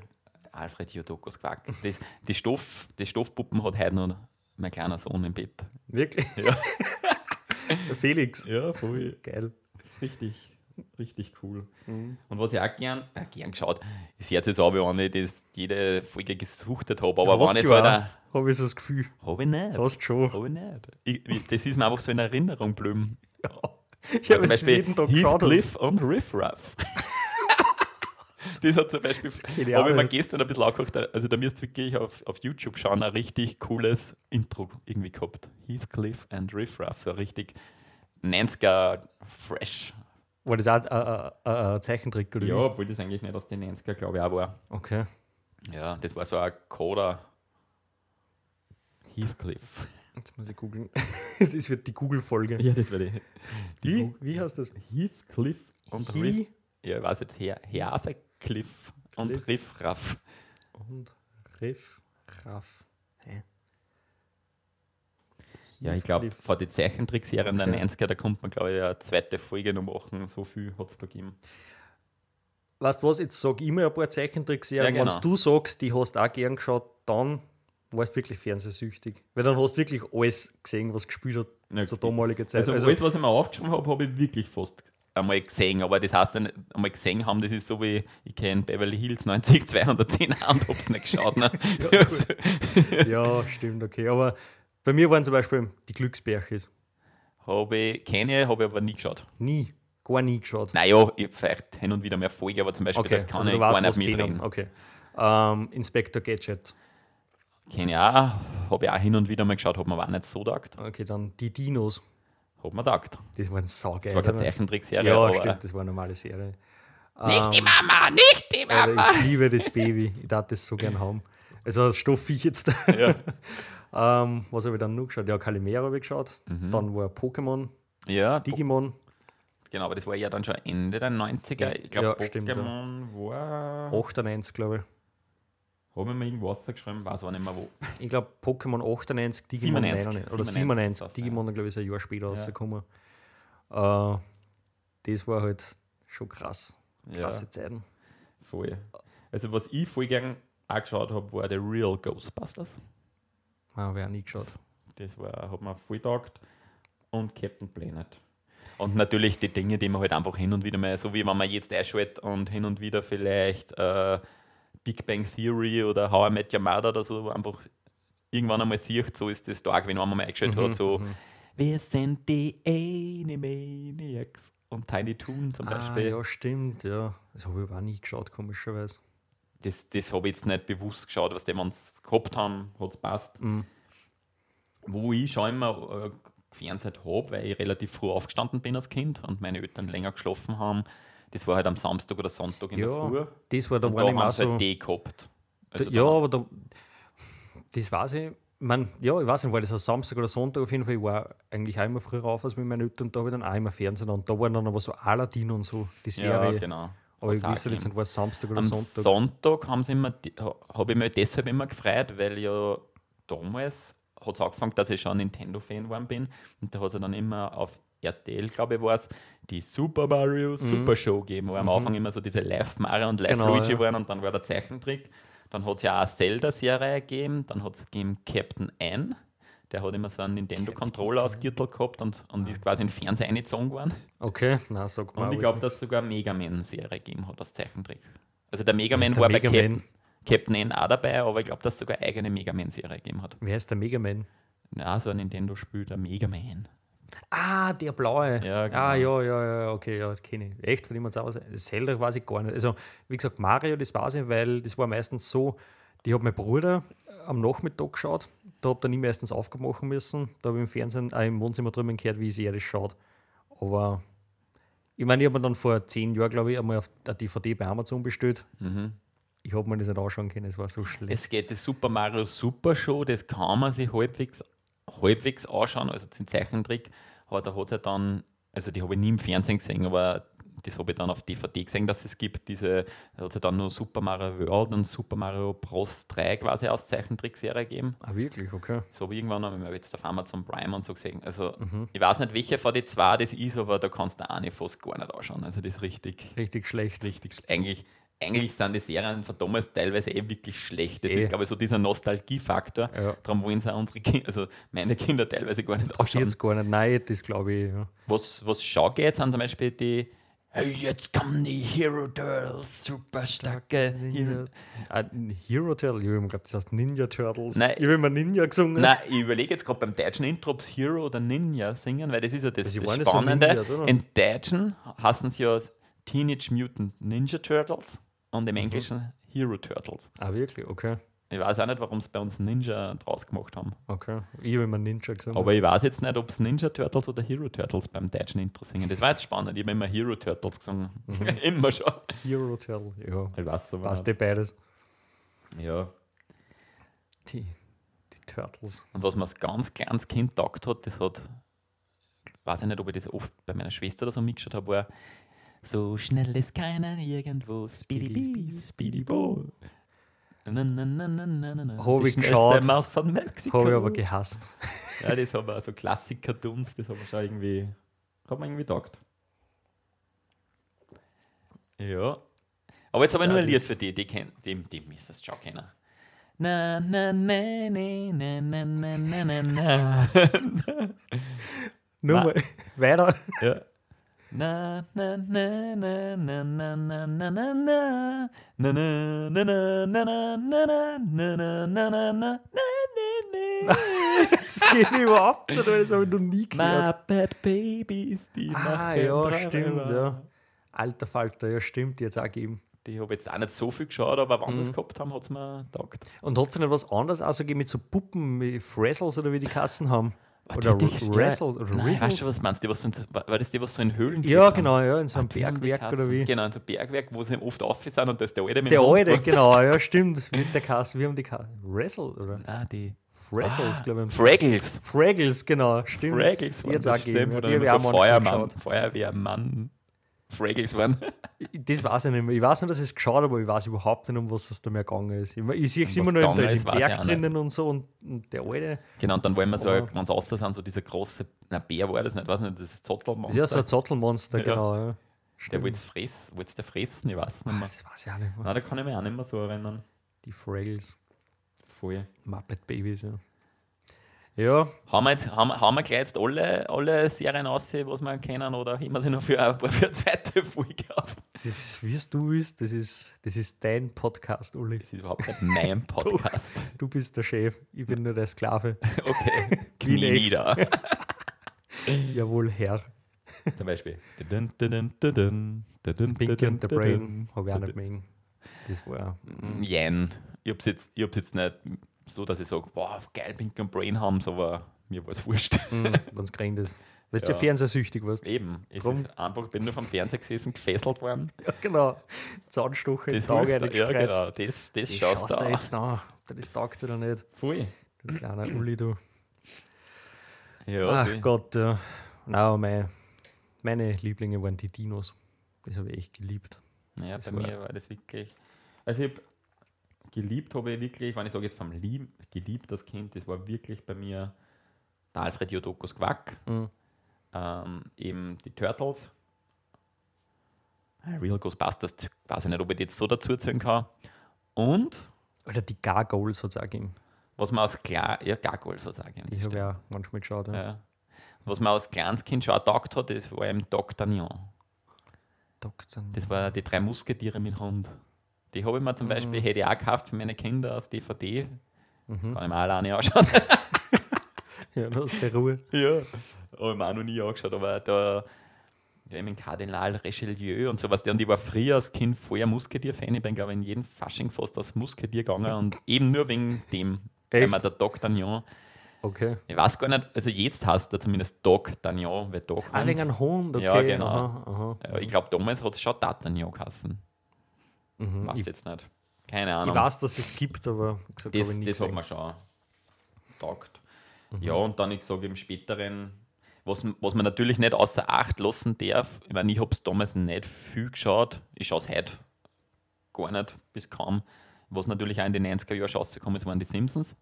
Alfred Jodokus Quack. Das, die, Stoff, die Stoffpuppen hat heute noch mein kleiner Sohn im Bett.
Wirklich?
Ja.
Der Felix.
Ja, voll.
Geil.
Richtig, richtig cool.
Mhm.
Und was ich auch gern, äh, gern geschaut, ich sehe jetzt auch, wenn ich das jede Folge gesuchtet habe, aber
Hast
wenn ich so einer.
Habe ich so das Gefühl.
Habe ich nicht.
Hast schon.
Habe ich nicht. Ich, ich, das ist mir einfach so in Erinnerung geblieben.
Ich
Ja,
habe
zum
es jeden Tag geschaut.
Heathcliff und Riff Raff. das hat zum Beispiel,
ich
habe ich mir gestern ein bisschen angeguckt, also da müsst ihr wirklich auf, auf YouTube schauen, ein richtig cooles Intro irgendwie gehabt. Heathcliff and Riff Raff, so richtig 90er fresh.
War das auch ein Zeichentrick oder
Ja,
wie?
obwohl das eigentlich nicht aus den 90er, glaube ich, auch war.
Okay.
Ja, das war so ein Coder. Heathcliff.
Jetzt muss ich googeln. das wird die Google-Folge.
Ja, das war die. die
Wie?
Gu-
Wie heißt das?
Heathcliff und Riff.
He
Ja, ich weiß jetzt, Her Und
Cliff.
Riff Raff.
und Riff Raff. Hä?
Ja, ich glaube, vor den Zeichentrickserien der
Okay.
90er, da kommt man, glaube ich, eine zweite Folge noch machen. So viel hat es da gegeben.
Weißt du was, jetzt sag ich immer ein paar Zeichentrickserien.
Ja, genau.
Wenn du sagst, die hast du auch gern geschaut, dann warst du wirklich fernsehsüchtig. Weil dann hast du wirklich alles gesehen, was gespielt hat
Ja,
zur
okay.
damaligen Zeit.
Also, alles, was ich mir aufgeschrieben habe, habe ich wirklich fast einmal gesehen. Aber das heißt, einmal gesehen haben, das ist so wie, ich kenne Beverly Hills 90, 210 und habe es nicht geschaut. Ne? Also,
ja, stimmt, okay. Aber bei mir waren zum Beispiel die Glücksbärchis.
habe ich, kenne ich, habe ich aber nie geschaut.
Nie, gar nie geschaut.
Naja, ich vielleicht hin und wieder mehr Folge, aber zum Beispiel
okay,
da kann
also
ich
du
gar
weißt,
nicht mitreden.
Okay. Ähm, Inspector Gadget.
Kenne ich auch, habe ich auch hin und wieder mal geschaut, habe mir aber auch nicht so gedacht.
Okay, dann die Dinos.
Hat man gedacht.
Das war ein saugeil.
Das war keine Zeichentrickserie.
Ja, stimmt, das war eine normale Serie.
Nicht die Mama, nicht die Mama.
ich liebe das Baby. Ich darf das so gern haben. Also das Stoffviech jetzt.
Ja.
ähm, was habe ich dann noch geschaut? Ja, Calimero habe ich geschaut.
Mhm.
Dann war Pokémon,
ja,
Digimon.
genau, aber das war ja dann schon Ende der 90er. Ich glaube,
Ja, stimmt, ja.
Pokémon war.
98, glaube ich.
Haben wir mir irgendwas geschrieben, weiß aber nicht mehr wo.
Ich glaube Pokémon 98, Digimon
97,
99 oder
97
97.
das,
Digimon, glaube ich, ist ein Jahr später
Ja.
rausgekommen. Äh, das war halt schon krass.
Ja,
Krasse Zeiten.
voll. Also, was ich voll gern angeschaut habe, war der Real Ghostbusters.
Ah, Habe ich auch nie geschaut.
Das war, hat mir voll taugt. Und Captain Planet. Und natürlich die Dinge, die man halt einfach hin und wieder mal, so wie wenn man jetzt einschaltet und hin und wieder vielleicht äh, Big Bang Theory oder How I Met Your Mother oder so, einfach irgendwann einmal sieht, so ist das Tag, wenn man mal eingeschaltet
Mhm,
hat, so Wir sind die Animaniacs und Tiny Toon zum
Ah,
Beispiel.
ja, stimmt, ja. Das habe ich aber auch nie geschaut, komischerweise.
das, das habe ich jetzt nicht bewusst geschaut, was die wir uns gehabt haben, hat es passt.
Mhm.
Wo ich schon immer äh, gefernseht habe, weil ich relativ früh aufgestanden bin als Kind und meine Eltern länger geschlafen haben, das war halt am Samstag oder Sonntag in der Früh.
Ja, das war, da
und
war
da
ich
haben sie
so.
halt die gehabt. Also
ja,
da-
aber da, das weiß ich. Man, ja, ich weiß nicht, war das ein Samstag oder Sonntag auf jeden Fall. Ich war eigentlich auch immer früher auf als mit meinen Eltern und da habe ich dann auch immer Fernsehen und da waren dann aber so Aladdin und so, die Serie.
ja, genau.
Aber ich wüsste jetzt nicht, war es Samstag oder
Am
Sonntag.
Sonntag haben sie immer, habe ich mich deshalb immer gefreut, weil ja damals hat es angefangen, dass ich schon Nintendo-Fan geworden bin. Und da hat es dann immer auf RTL, glaube ich, war es, die Super Mario Super Show gegeben, wo am Anfang immer so diese Live Mario und Live
Mhm. Genau,
waren und dann war der Zeichentrick. Dann hat es ja auch eine Zelda-Serie gegeben, dann hat es gegeben Captain N. Der hat immer so einen Nintendo-Controller aus Gürtel gehabt und, und ist quasi in den Fernseher eingezogen worden.
Okay, na sag mal.
Und ich glaube, dass es sogar eine Mega Man-Serie gegeben hat als Zeichentrick. Also der Mega Man war
Mega
bei? Captain, Captain N auch dabei, aber ich glaube, dass es sogar eine eigene Mega Man-Serie gegeben hat.
Wer ist der Mega Man?
Ja, so ein Nintendo-Spiel, der Mega Man.
Ah, der blaue.
Ja, genau.
Ah, ja, ja, ja, okay, ja, kenne ich. Echt, von dem es auch was. Zelda weiß ich gar nicht. Also, wie gesagt, Mario, das weiß ich, weil das war meistens so, die hat mein Bruder am Nachmittag geschaut. Da habe ich meistens aufgemacht müssen. Da habe ich im Fernsehen, äh, im Wohnzimmer drüben gehört, wie sie das schaut. Aber ich meine, ich habe mir dann vor zehn Jahren, glaube ich, einmal auf der DVD bei Amazon bestellt. Ich habe mir das nicht anschauen können, es war so schlecht.
Es geht die Super Mario Super Show, das kann man sich halbwegs, halbwegs anschauen, also den Zeichentrick. Aber da hat es ja dann, also die habe ich nie im Fernsehen gesehen, aber das habe ich dann auf DVD gesehen, dass es gibt. Diese, da hat es dann nur Super Mario World und Super Mario Bros. 3 quasi als Zeichentrickserie gegeben.
ah, wirklich, okay.
So habe ich irgendwann einmal jetzt auf Amazon Prime und so gesehen. Also
Mhm.
ich weiß nicht, welche von den zwei das ist, aber da kannst du eine fast gar nicht anschauen. Also das ist richtig,
Richtig schlecht.
richtig eigentlich. Eigentlich sind die Serien von damals teilweise eh wirklich schlecht. Das
Eh.
ist, glaube ich, so dieser Nostalgiefaktor.
Ja.
Darum wollen sie unsere Kinder, also meine Kinder teilweise gar nicht anschauen.
es gar nicht. Nein, das glaube ich. Ja.
Was, was schon geht, sind zum Beispiel die Hey, jetzt kommen die Hero Turtles, super starke Hero.
Ah, Hero Turtle, ich geglaubt, das heißt Ninja Turtles.
Nein.
Ich habe immer Ninja gesungen.
Nein, ich überlege jetzt gerade beim deutschen Intro, ob Hero oder Ninja singen, weil das ist ja das, das
ja so
Spannende.
Ninjas?
Im Deutschen heißen sie ja Teenage Mutant Ninja Turtles und
Mhm.
im Englischen Hero Turtles.
Ah, wirklich? Okay.
Ich weiß auch nicht, warum sie bei uns Ninja draus gemacht haben.
okay. Ich habe immer Ninja gesungen.
Aber ich weiß jetzt nicht, ob es Ninja Turtles oder Hero Turtles beim deutschen Intro singen. Das war jetzt spannend. Ich habe immer Hero Turtles gesungen.
Mhm.
immer schon.
Hero Turtle, ja.
Ich weiß so
Passt dir beides.
Ja.
Die, die Turtles.
Und was mir als ganz kleines Kind taugt hat, das hat, weiß ich nicht, ob ich das oft bei meiner Schwester oder so mitgeschaut habe, war so schnell ist keiner irgendwo, Speedy Bee, Speedy Bo. Na, na, na, na, na, na, na.
Hab
Die
ich geschaut.
Maus von Mexiko.
Habe ich aber gehasst.
Ja, das haben wir so Klassik-Cartoons, das haben wir schon irgendwie, hat man irgendwie taugt. Ja. Aber jetzt habe ich nur ein Lied für die, die, kenn, die, die müssen es schon kennen. Na, na, na, na, na, na, na, na, na, na.
Nur mal weiter.
Ja. Na, na, na, na, na, na, na, na, na, na. Na, na, na, na, na, na, na, na, na, na, na, na, na, na, na.
Das geht überhaupt nicht, das habe ich noch nie gehört.
My bad babies, die
Ah, ja, stimmt, ja. Alter Falter, ja, stimmt, jetzt auch gegeben.
Die habe jetzt auch nicht so viel geschaut, aber wenn
Mhm.
sie es gehabt haben, hat es mir getaugt.
Und hat es nicht was anderes auch so gegeben mit so Puppen, wie Frazzles oder wie die Kassen haben? Oder
die- die-
Wrestle,
ja,
oder
Nein, weißt
Rizzles.
du, was meinst du? Die, was so in, war das die, was so in Höhlen
Ja,
haben?
genau, ja, in so einem
Ah, haben
Bergwerk oder wie.
Genau, in so einem Bergwerk, wo sie oft auf sind und da ist der Alte mit
Der alte, genau, ja, stimmt. Mit der Kasse, wir haben die Kasse. Wrestle, oder?
Nein, die
Frazzles,
Ah,
glaube ich.
Fraggles.
Fraggles, genau, stimmt.
Fraggles das,
auch gegeben,
stimmt,
ja,
wo
die
dann
hab ich
immer
auch
so Feuermann. Feuerwehrmann Fraggles waren.
Das weiß ich nicht mehr. Ich weiß nicht, dass ich es geschaut habe, aber ich weiß überhaupt nicht, um was es da mehr gegangen ist. Ich, ich sehe es immer nur
gegangen
im
ich
Berg drinnen und so und, und der alte.
Genau, und dann wollen wir so,
Aber-
ganz außer sind, so dieser große, na Bär war das nicht, weiß nicht, das ist
Das ist
Zottelmonster.
ja so ein Zottelmonster,
Ja.
genau. Ja.
der wollte es fressen, wollt's der fressen, ich weiß nicht mehr.
Das weiß ich auch nicht mehr.
Nein, da kann ich mich auch nicht mehr so erinnern.
Die Fraggles.
Voll.
Muppet Babies, ja. Ja,
Haben wir, jetzt, haben, haben wir gleich jetzt alle, alle Serien aus, was wir kennen, oder wir sie noch für, eine- für eine zweite Folge auf?
das ist, wie es du willst, das ist, das ist dein Podcast, Uli.
Das ist überhaupt nicht mein Podcast.
Du bist der Chef, ich bin nur der Sklave.
Okay, Knie nieder.
Jawohl, Herr.
Zum Beispiel. Pinky
and the Brain habe ich auch nicht mögen. Das war.
Jen. Ich hab's jetzt, ich hab's jetzt nicht so, dass ich sage, boah, geil, Pink and Brain haben aber mir war es wurscht.
Wenn es gerannt ist. Weil du
Ja.
ja fernsehsüchtig warst.
Eben. Ist einfach, bin nur vom Fernseher gesessen, gefesselt worden.
Ja, genau. Zahnstocher
Das
Tag
hilft dir. ja, genau. Das, das
Das
schaust du an.
jetzt dir das taugt oder nicht.
Voll.
Du kleiner Uli, du.
Ja,
Ach
so-
Gott, ja. Nein, meine, meine Lieblinge waren die Dinos. Das habe ich echt geliebt.
Naja,
Das
bei
war-
mir war das wirklich. Also, ich hab geliebt habe ich wirklich, wenn ich sage jetzt vom Lieb, geliebt das Kind, das war wirklich bei mir der Alfred Jodokus Quack,
Mhm.
ähm, eben die Turtles, Real Ghostbusters, weiß ich nicht, ob ich die jetzt so dazu erzählen kann. Und
Oder die Gargoyles hat es auch gegeben.
was man als klar, ja, Gargoyles soll sagen.
Die habe ich auch manchmal geschaut. Ja.
ja. Was man als kleines Kind schon taugt hat, das war eben Dr. Nyan.
Doktor.
Das war die drei Musketiere mit Hund. Die habe ich mir zum Beispiel, hätte ich auch gekauft für meine Kinder als DVD. Kann ich mir auch alleine anschauen.
Ja, da hast du Ruhe.
ja. Habe ich mir auch noch nie angeschaut, aber da, ja, eben Kardinal Richelieu und sowas. Und ich war früher als Kind ein Musketier-Fan. Ich bin, glaube ich, in jedem Fasching fast als Musketier gegangen und eben nur wegen dem. Weil
Echt?
mir der Dr. Nyan,
Okay.
ich weiß gar nicht, also jetzt heißt er zumindest Dr. Nyan, weil Dog
Ah, wegen einem Hund, okay.
Ja, genau.
Aha, aha.
Ja, ich glaube, damals hat es schon D'Artagnan geheißen.
Mhm.
Weiß
Ich,
jetzt nicht. Keine
ich
Ahnung.
weiß, dass es gibt, aber gesagt,
das,
ich nie
das hat man schon taugt.
Mhm.
Ja, und dann, ich sage im späteren, was, was man natürlich nicht außer Acht lassen darf, ich meine, ich habe es damals nicht viel geschaut, ich schaue es heute gar nicht, bis kaum. Was natürlich auch in den 90er Jahren rausgekommen ist, waren die Simpsons.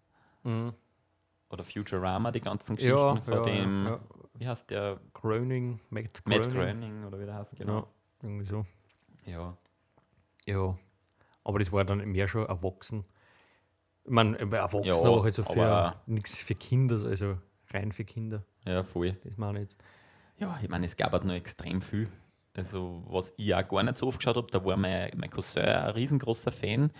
Mhm.
Oder Futurama, die ganzen Geschichten
Ja,
von
ja,
dem,
ja.
wie heißt der,
Groening, Matt
Matt
Groening.
Groening oder wie der heißt, genau.
Ja, irgendwie so.
Ja.
Ja. Aber das war dann mehr schon erwachsen. Ich meine, erwachsen,
Ja,
aber halt so für nichts für Kinder, also rein für Kinder.
ja, voll.
Das meine ich jetzt.
Ja, ich meine, es gab halt noch extrem viel. Also, was ich auch gar nicht so oft geschaut habe, da war mein, mein Cousin ein riesengroßer Fan.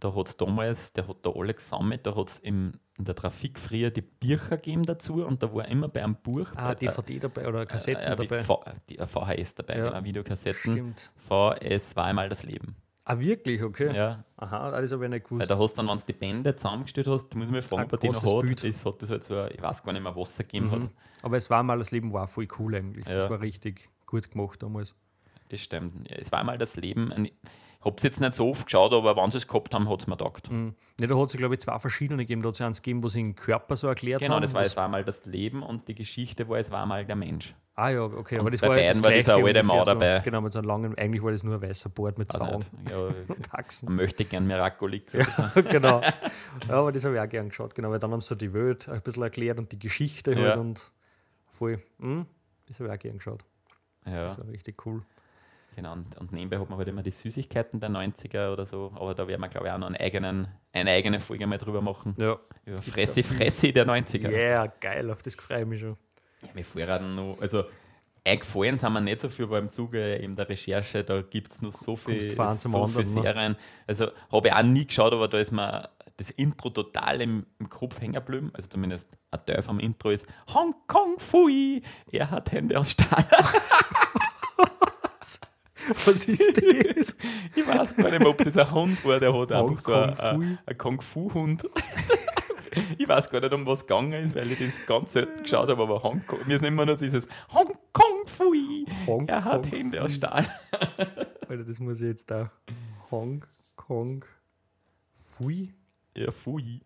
Da hat es damals, der hat da alle gesammelt, da hat es in der Trafik früher die Bücher gegeben dazu und da war immer bei einem Buch
Ah, DVD dabei oder Kassetten
äh, äh,
dabei.
V, die, äh, VHS dabei,
Ja.
genau, Videokassetten.
Stimmt.
Es war einmal das Leben.
Ah, wirklich? Okay.
Ja,
Aha, das habe ich nicht
weil
gewusst.
da hast du dann, wenn du die Bände zusammengestellt hast, du musst mich fragen,
Ein
ob er die noch hat.
Bild.
Das hat das halt so, ein- ich weiß gar nicht mehr, was er gegeben hat.
Mhm. Aber es war mal das Leben war voll cool eigentlich.
Ja.
Das war richtig gut gemacht damals.
Das stimmt. Ja, es war einmal das Leben. Ich habe es jetzt nicht so oft geschaut, aber wenn sie es gehabt haben, hat es mir gedacht.
Mhm. Ja, da hat es, glaube ich, zwei verschiedene gegeben. Da hat es eins gegeben, wo sie den Körper so erklärt
Genau,
haben.
das war, es war mal das Leben und die Geschichte war, es war mal der Mensch.
Ah ja, okay,
Und
aber das
bei
war ja
beiden
das
war dieser alte Mann dabei.
So. Genau, mit so einem langen, eigentlich war das nur ein weißer Bart mit zwei Augen
ja,
und Achsen.
man möchte gern Miraculix.
genau. Ja, aber das habe ich auch gern geschaut, genau, weil dann haben sie so die Welt ein bisschen erklärt und die Geschichte halt
Ja.
und voll. Mhm, das habe ich auch gern geschaut.
Ja,
Das war richtig cool.
Genau. Und, und nebenbei hat man halt immer die Süßigkeiten der 90er oder so, aber da werden wir, glaube ich, auch noch einen eigenen, eine eigene Folge mal drüber machen.
Ja.
Über Fressi Fressi der 90er.
Yeah, geil, auf das freue ich mich schon.
Ja, mir vorraten noch, also eingefallen sind mir nicht so viel, aber im Zuge eben der Recherche, da gibt es noch so viel, so
anderen, ne?
Serien. Also habe ich auch nie geschaut, aber da ist mir das Intro total im, im Kopf hängen geblieben. Also zumindest ein Teil vom Intro ist Hong Kong Fui, er hat Hände aus Stahl.
Was ist das?
Ich weiß gar nicht mehr, ob das ein Hund war, der hat
Hong
einfach so ein,
Kong Fui?
ein, ein Kung Fu Hund. ich weiß gar nicht, um was gegangen ist, weil ich das ganz selten geschaut habe, aber Hongkong, mir ist immer nur dieses Hongkong Fui.
Hong
Er hat
Kong
Hände aus. Stahl.
Alter, das muss ich jetzt da. Hong Kong Fui?
Ja, Fui.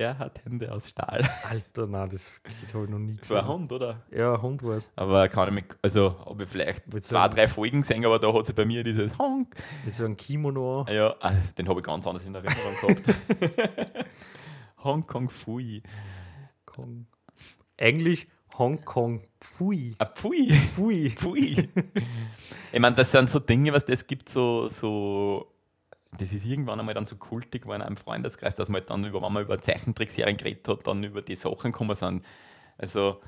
Er hat Hände aus Stahl.
Alter, nein, das habe ich noch nie
Das war ein
gesehen.
Hund, oder?
Ja, Hund war es.
Aber kann ich mich, also habe ich vielleicht
Mit
zwei, drei Folgen gesehen, aber da hat sie bei mir dieses Honk.
Mit so einem Kimono.
Ja, ah, den habe ich ganz anders in Erinnerung gehabt. Hongkong Fui.
Kong. Eigentlich Hong Kong Pfui.
Ah, Pfui.
Pfui.
Pfui. ich meine, das sind so Dinge, was das gibt, so, so. Das ist irgendwann einmal dann so kultig geworden im Freundeskreis, dass man halt dann, über, wenn man über Zeichentrickserien geredet hat, dann über die Sachen gekommen sind. Also,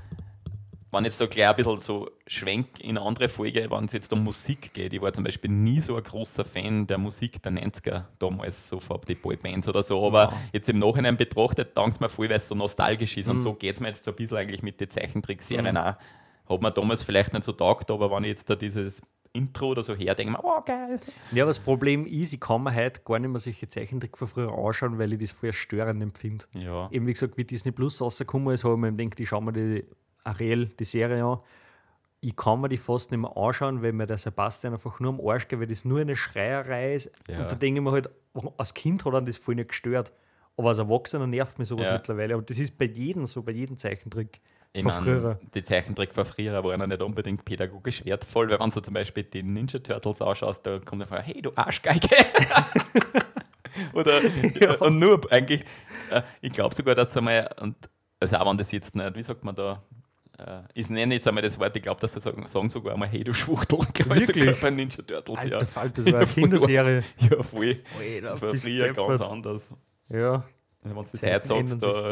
wenn jetzt so gleich ein bisschen so Schwenk in eine andere Folge, wenn es jetzt um Musik geht, ich war zum Beispiel nie so ein großer Fan der Musik der 90er damals, so von die Boybands oder so, aber
Ja.
jetzt im Nachhinein betrachtet, dankt mir voll, weil es so nostalgisch ist und so geht es mir jetzt so ein bisschen eigentlich mit den Zeichentrickserien auch. Hat mir damals vielleicht nicht so taugt, aber wenn ich jetzt da dieses Intro oder so her, denke ich mir, oh geil.
Ja, aber das Problem ist, ich kann mir heute gar nicht mehr solche Zeichentrick von früher anschauen, weil ich das voll störend empfinde.
Ja,
Eben wie gesagt, wie Disney Plus rausgekommen ist, habe ich mir gedacht, ich schaue mir die Ariel, die Serie an. Ich kann mir die fast nicht mehr anschauen, weil mir der Sebastian einfach nur am Arsch geht, weil das nur eine Schreierei ist.
Ja.
Und da denke ich mir halt, als Kind hat er das voll nicht gestört. Aber als Erwachsener nervt mich sowas
Ja.
mittlerweile. Aber das ist bei jedem so, bei jedem Zeichentrick.
Ich meine, die Zeichentrick von früher waren ja nicht unbedingt pädagogisch wertvoll, weil wenn du zum Beispiel die Ninja Turtles anschaust, da kommt einfach, hey du Arschgeige. Oder und nur eigentlich, äh, ich glaube sogar, dass einmal, und also auch wenn das jetzt nicht, wie sagt man da, äh, ich nenne jetzt einmal das Wort, ich glaube, dass sie sagen, sagen sogar einmal, hey du Schwuchtel,
Wirklich?
bei Ninja Turtles,
Alter
ja.
Falter, das war eine Kinderserie.
Ja, voll.
Alter,
Das war
bist
früher ganz anders.
Ja,
Wenn du das
Zeiten
heute sagst,
ändern
da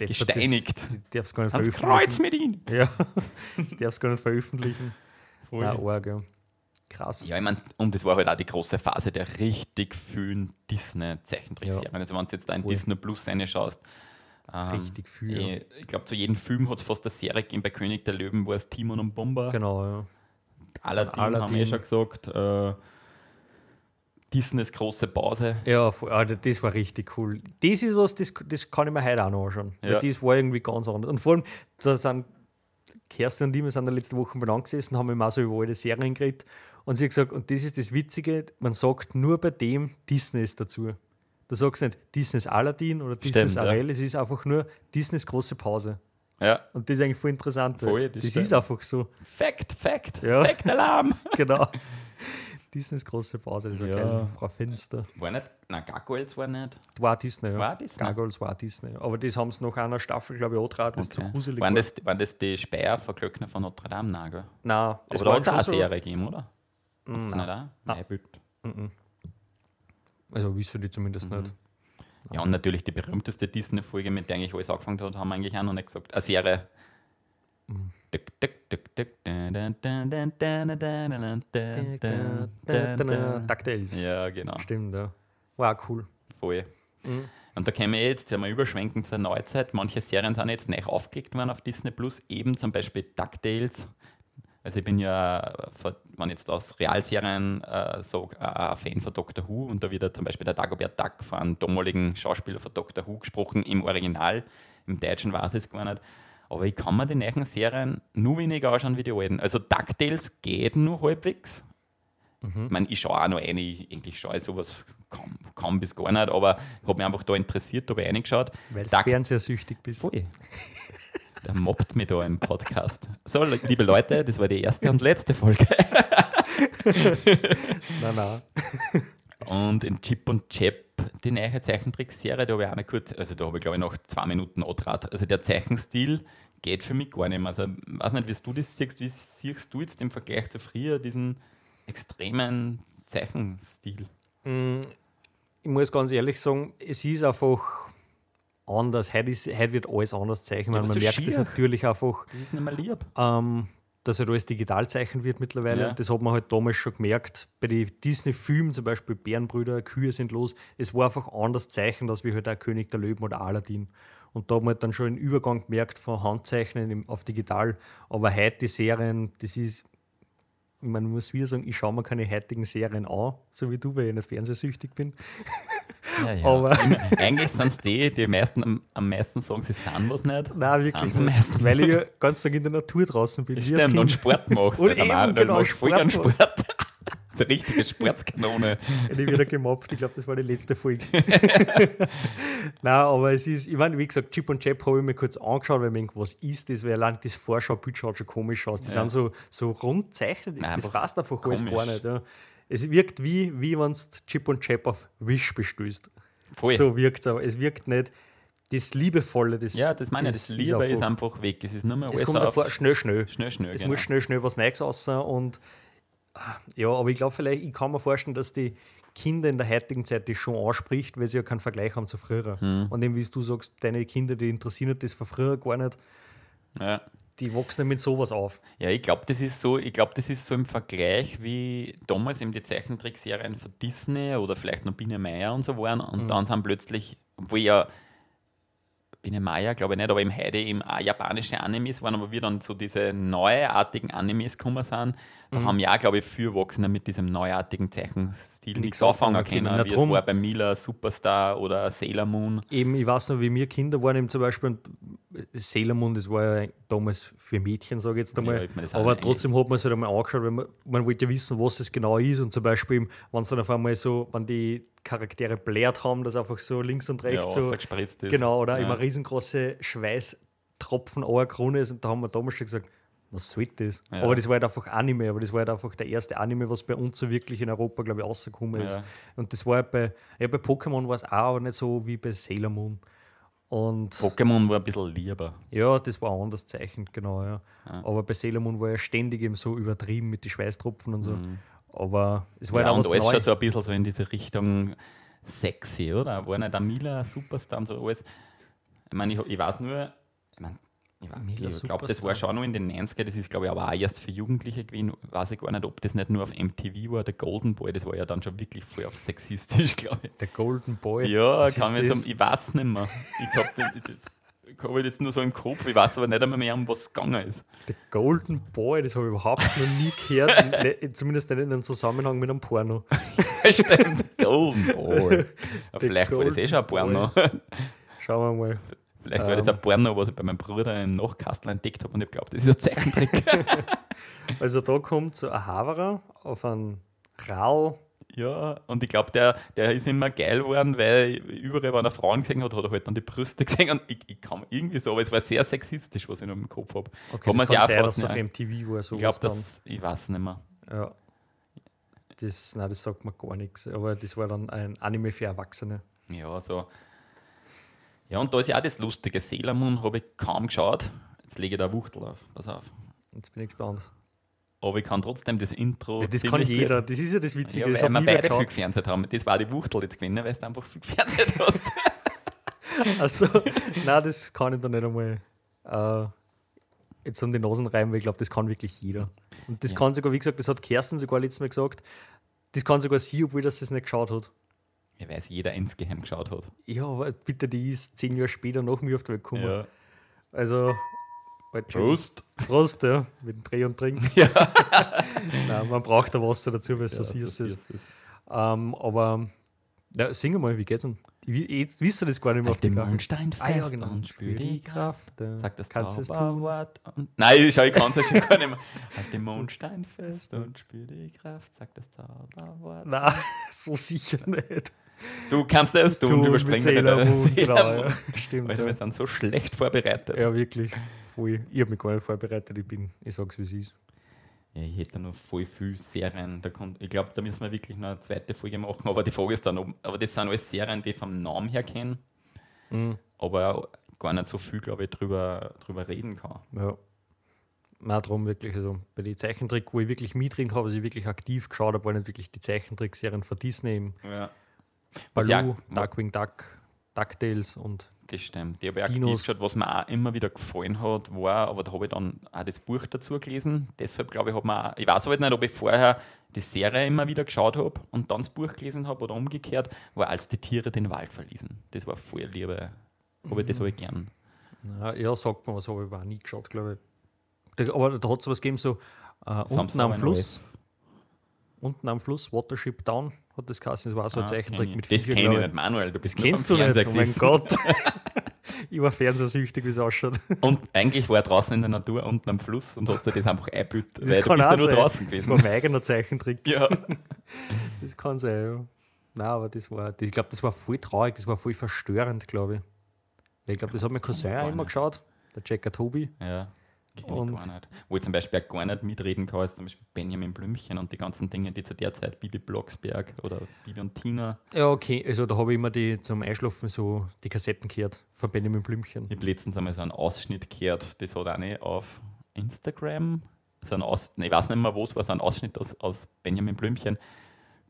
Ja,
gesteinigt.
Das, das darfst du gar nicht veröffentlichen.
Kreuz mit ihm!
Ja, das darfst du gar nicht veröffentlichen.
Voll.
Nein, arg, ja. Krass.
Ja, ich meine, und das war halt auch die große Phase der richtig vielen Disney-Zeichentrickserien.
Ja.
Also, wenn du jetzt da in. Disney Plus reinschaust, ähm,
Richtig viel, ja.
Ich, ich glaube, zu jedem Film hat es fast eine Serie gegeben. Bei König der Löwen war es Timon und Bomber.
Genau, ja.
Aladdin, haben wir
Aladdin.
eh schon gesagt. Äh, Disneys große Pause.
Ja, Alter, das war richtig cool. Das ist was, das, das kann ich mir heute auch noch anschauen. Weil
Ja.
das war irgendwie ganz anders. Und vor allem, da sind Kerstin und ich, wir sind in der letzten Woche beieinander gesessen, haben immer so über alte Serien geredet. Und sie hat gesagt, und das ist das Witzige, man sagt nur bei dem Disneys dazu. Du sagst nicht Disneys Aladdin oder Disneys
Stimmt, ja.
Ariel, es ist einfach nur Disneys große Pause.
Ja,
Und das ist eigentlich voll interessant. weil
Voll, das
das ist einfach so.
Fact, Fact,
Ja.
Fact-Alarm.
Genau. Disneys große Pause, das war
Ja.
geil. Frau Fenster.
War nicht, nein, Gargoyles war nicht.
War Disney, ja.
War Disney?
Gargoyles war Disney. Aber das haben sie nach einer Staffel, glaube ich, angetragen, das ist zu
Okay.
gruselig
Waren
war.
das, waren das die Speyer von Glöckner von Notre Dame? Nein, gell?
Nein, es
Aber da
waren
hat es auch eine
so,
Serie gegeben, oder? Da nicht auch? Nein, bitte.
Also wissen die zumindest
Mhm.
nicht.
Ja, und natürlich die berühmteste Disney-Folge, mit der eigentlich alles angefangen hat, haben wir eigentlich auch noch nicht gesagt. Eine Serie.
DuckTales.
Ja, genau.
Stimmt, ja. War cool.
Voll. Und da können wir jetzt einmal überschwenken zur Neuzeit. Manche Serien sind jetzt neu aufgelegt worden auf Disney Plus, eben zum Beispiel DuckTales. Also ich bin ja, wenn jetzt aus Realserien äh, sage, ein Fan von Doctor Who und da wird ja zum Beispiel der Dagobert Duck von einem damaligen Schauspieler von Doctor Who gesprochen, im Original. Im Deutschen weiß ich es gar nicht. Aber ich kann mir die neuen Serien nur weniger anschauen wie die alten. Also DuckTales geht nur halbwegs. Ich meine, ich schaue auch noch eine, ich- eigentlich schaue ich sowas kaum, kaum bis gar nicht, aber ich habe mich einfach da interessiert, habe ich reingeschaut.
Weil du fernsehsüchtig bist.
Voll. Der mobbt mich da im Podcast. So, liebe Leute, das war die erste und letzte Folge.
Nein, nein.
Und in Chip und Chap, die neue Zeichentrickserie, da habe ich auch mal kurz, also da habe ich glaube ich noch zwei Minuten angetraut. Also der Zeichenstil geht für mich gar nicht mehr. Also, ich weiß nicht, wie du das siehst, wie siehst du jetzt im Vergleich zu früher diesen extremen Zeichenstil?
Ich muss ganz ehrlich sagen, es ist einfach anders. Heute, ist, heute wird alles anders zeichnen.
Ja,
man
so
merkt es
schier.
natürlich einfach,
Das ist nicht mehr lieb.
ähm, dass halt alles digital zeichnet wird mittlerweile.
Ja.
Das hat man halt damals schon gemerkt. Bei den Disney-Filmen, zum Beispiel Bärenbrüder, Kühe sind los, es war einfach anders zeichnet, als wie halt auch König der Löwen oder Aladdin. Und da hat man halt dann schon einen Übergang gemerkt von Handzeichnen auf digital. Aber heute die Serien, das ist, ich meine, muss wieder sagen, ich schaue mir keine heutigen Serien an, so wie du, weil ich nicht fernsehsüchtig bin.
Ja, ja.
Aber-
Eigentlich sind es die, die meisten, am, am meisten sagen, sie sind was nicht.
Nein, wirklich nicht. Weil ich ja ganz Tag in der Natur draußen bin.
Stimmt, und. Sport machst.
Und
Alter,
eben, genau, Sport
Sport. Eine richtige Sportskanone.
Ich wieder gemobbt. Ich glaube, das war die letzte Folge. Nein, aber es ist, ich meine, wie gesagt, Chip und Chap habe ich mir kurz angeschaut, weil ich mir was ist das? Weil allein das Vorschaubild schaut schon komisch aus. Die
Ja.
sind so, so rund zeichnet.
Nein,
das passt einfach alles gar nicht. Ja. Es wirkt wie, wie wenn du Chip und Chap auf Wish bestößt.
Voll.
So wirkt es aber. Es wirkt nicht das Liebevolle. Das,
Ja, das meine ich. Das Liebe ist einfach weg. Es ist nur mehr
Es kommt davor schnell, schnell.
schnell, schnell.
Es
genau.
muss schnell, schnell was Neues raus und ja, aber ich glaube vielleicht, ich kann mir vorstellen, dass die Kinder in der heutigen Zeit das schon anspricht, weil sie ja keinen Vergleich haben zu früher.
Hm.
Und eben, wie du sagst, deine Kinder, die interessieren das von früher gar nicht,
Ja.
die wachsen mit sowas auf.
Ja, ich glaube, das ist so, ich glaube, das ist so im Vergleich wie damals eben die Zeichentrickserien von Disney oder vielleicht noch Biene Meier und so waren und dann sind plötzlich, obwohl ja Biene Meier, glaube ich nicht, aber im Heide eben auch japanische Animes waren, aber wie dann so diese neuartigen Animes gekommen sind, da haben ja, glaube ich, viele Erwachsene mit diesem neuartigen Zeichenstil nichts anfangen können,
können.
Wie es
drum.
war bei Mila, Superstar oder Sailor Moon.
Eben, ich weiß noch, wie wir Kinder waren, eben zum Beispiel und Sailor Moon, das war ja damals für Mädchen, sage ich jetzt einmal.
Ja, ich meine, das
aber trotzdem hat man es halt einmal angeschaut, weil man, man wollte ja wissen, was es genau ist. Und zum Beispiel, wenn es dann auf einmal so, wenn die Charaktere blärt haben, dass einfach so links und
Ja,
rechts so.
rausgespritzt ist.
Genau, oder
Ja.
immer riesengroße Schweißtropfen an der Krone ist. Und da haben wir damals schon gesagt, was soll das?
Ja.
Aber das war halt einfach Anime, aber das war halt einfach der erste Anime, was bei uns so wirklich in Europa, glaube ich, rausgekommen ist.
Ja.
Und das war halt bei, ja, bei Pokémon war es auch, aber nicht so wie bei Sailor Moon. Und
Pokémon war ein bisschen lieber.
ja, das war anders zeichnet, genau, ja. Aber bei Sailor Moon war ja ständig eben so übertrieben mit den Schweißtropfen und so. Aber es war
Mhm. Ja,
halt auch
und
was
alles
Neues.
so ein bisschen so in diese Richtung sexy, oder? War nicht der Mila Superstar und so alles? Ich meine, ich, ich weiß nur, ich meine, ich, weiß- ich glaube, das war schon noch in den 90er, das ist glaube ich aber auch erst für Jugendliche gewesen. Weiß ich gar nicht, ob das nicht nur auf MTV war, der Golden Boy, das war ja dann schon wirklich voll auf sexistisch, glaube ich.
Der Golden Boy.
Ja,
Was
kann
das?
so, ich weiß nicht mehr. Ich glaube, das, das habe ich jetzt nur so im Kopf, ich weiß aber nicht einmal mehr, um was es gegangen ist.
Der Golden Boy, das habe ich überhaupt noch nie gehört. Ne- Zumindest nicht in einem Zusammenhang mit einem Porno.
Stimmt, Golden Boy. Vielleicht war das eh schon ein
Golden
Porno.
Schauen wir mal.
Vielleicht war das
Ähm.
ein Porno, was ich bei meinem Bruder im Nachkastel entdeckt habe und ich glaube, das ist ein Zeichentrick.
Also da kommt so ein Haverer auf einen Rau.
ja, und ich glaube, der, der ist immer geil geworden, weil überall, wenn er Frauen gesehen hat, hat er halt dann die Brüste gesehen und ich, ich kann irgendwie so, aber es war sehr sexistisch, was ich noch im Kopf habe.
Okay,
Kann man
das kann
auch
sein, dass es auf MTV war.
Ich
sowas
glaube, das, ich weiß nicht mehr.
Ja. Das, nein, das sagt mir gar nichts. Aber das war dann ein Anime für Erwachsene.
Ja, so. Ja, und da ist ja auch das lustige. Sailor Moon habe ich kaum geschaut. Jetzt lege ich da Wuchtel auf. Pass auf.
Jetzt bin ich gespannt.
Aber ich kann trotzdem das Intro.
Ja, das kann jeder. Das ist ja das Witzige.
Ja,
das
weil
hat
wir beide
wer
viel
geschaut.
gefernseht haben. Das war die Wuchtel jetzt gewinnen, weil du einfach viel gefernseht hast.
Also, nein, das kann ich da nicht einmal äh, jetzt an die Nasen reiben, weil ich glaube, das kann wirklich jeder. Und das
Ja.
kann sogar, wie gesagt, das hat Kerstin sogar letztes Mal gesagt, das kann sogar sie, obwohl das das nicht geschaut hat.
Ja, weil es jeder insgeheim geschaut hat.
Ja, aber bitte, die ist zehn Jahre später nach mir auf die Welt gekommen.
Ja.
Also, halt
Prost.
Prost, ja, mit dem Dreh und Trink. Nein, man braucht da Wasser dazu, weil es so
Ja,
süß
so
ist.
süß ist.
Ähm, aber, ja, sing mal, wie geht's denn? Ich, ich, wisst ihr das gar nicht mehr
Auf dem
Karte?
Mondstein fest
Ah, ja, genau.
und spür die Kraft.
ja.
Sagt das
Kannst es.
Und Nein, schau, ich kann es ja schon gar nicht mehr. Auf dem Mondstein fest und spür die Kraft. Sagt das Zauberwort.
Nein, so sicher nicht.
Du kannst das, du,
Du mit
überspringen
Sailor Moon, genau, ja. Stimmt.
Alter, wir
Ja.
sind so schlecht vorbereitet.
ja, wirklich. Voll. Ich habe mich gar nicht vorbereitet, ich bin, ich sag's wie es ist.
Ja, ich hätte noch voll viel Serien. Da kommt, ich glaube, da müssen wir wirklich noch eine zweite Folge machen. Aber die Frage ist dann, ob, aber das sind alles Serien, die ich vom Namen her kenne,
Mhm.
aber gar nicht so viel, glaube ich, drüber, drüber reden kann.
Ja. Nein, darum wirklich, also bei den Zeichentrick, wo ich wirklich mitdrin habe, also ich wirklich aktiv geschaut habe, waren nicht wirklich die Zeichentrickserien von Disney, eben
Ja. Was ja-
Baloo, Darkwing Duck, DuckTales und
Das stimmt. Ich habe ja aktiv geschaut, was mir auch immer wieder gefallen hat, war, aber da habe ich dann auch das Buch dazu gelesen. Deshalb glaube ich, hat man auch, ich weiß halt nicht, ob ich vorher die Serie immer wieder geschaut habe und dann das Buch gelesen habe oder umgekehrt, war als die Tiere den Wald verließen. Das war voll Liebe. Aber das habe ich gern.
ja, ja, sagt man, was habe ich aber auch nie geschaut, glaube ich. Aber da hat es was gegeben, so äh, unten am Fluss, unten am Fluss, Watership Down, hat das geheißen. Das war so ein
Ah,
Zeichentrick mit
ich. Das
Viecher,
kenne ich nicht, Manuel. Du
Das
bist nur
kennst du nicht, oh mein. Gott. ich war fernsehsüchtig, wie es ausschaut.
Und eigentlich war er draußen in der Natur unten am Fluss und hast dir das einfach eingebildet.
Das
weil
kann
du bist ja nur draußen
Das
gewesen.
war mein eigener Zeichentrick.
ja.
Das kann sein, ja. Nein, aber das war, das, ich glaube, das war voll traurig, das war voll verstörend, glaube ich. Ich glaube, das hat mein Cousin auch immer geschaut, der Jacker Tobi.
Ja, kenn ich
Und-
gar nicht. Wo ich zum Beispiel auch gar nicht mitreden kann, ist zum Beispiel Benjamin Blümchen und die ganzen Dinge, die zu der Zeit Bibi Blocksberg oder Bibi und Tina.
Ja, okay, also da habe ich immer die zum Einschlafen so die Kassetten gehört von Benjamin Blümchen.
Ich habe letztens einmal so einen Ausschnitt gehört, das hat eine auf Instagram, so ein Aus, ich weiß nicht mehr, wo es war, so ein Ausschnitt aus, aus Benjamin Blümchen.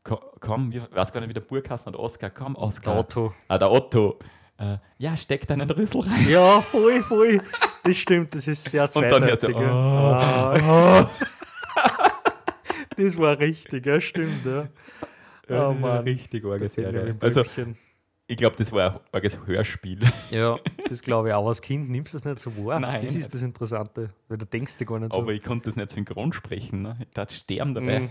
Ko- Komm, ich weiß gar nicht, wie der Burkasten oder Oskar, komm,
Der
Oskar.
Otto.
Ah, der Otto. Äh, ja, steck deinen Rüssel rein.
Ja, voll, voll. Das stimmt, das ist sehr
Und dann hörst du,
zweideutig.
oh,
ja. Ah. das war richtig, ja, stimmt, ja.
Oh
Mann.
richtig arge Serie. Also, ich glaube, das war ein arges Hörspiel.
Ja, das glaube ich auch. Als Kind nimmst du es nicht so wahr.
Nein,
das ist das Interessante, weil du denkst dir gar nicht so.
Aber ich konnte das nicht synchron sprechen. Ne? Ich tat sterben dabei.
Mhm.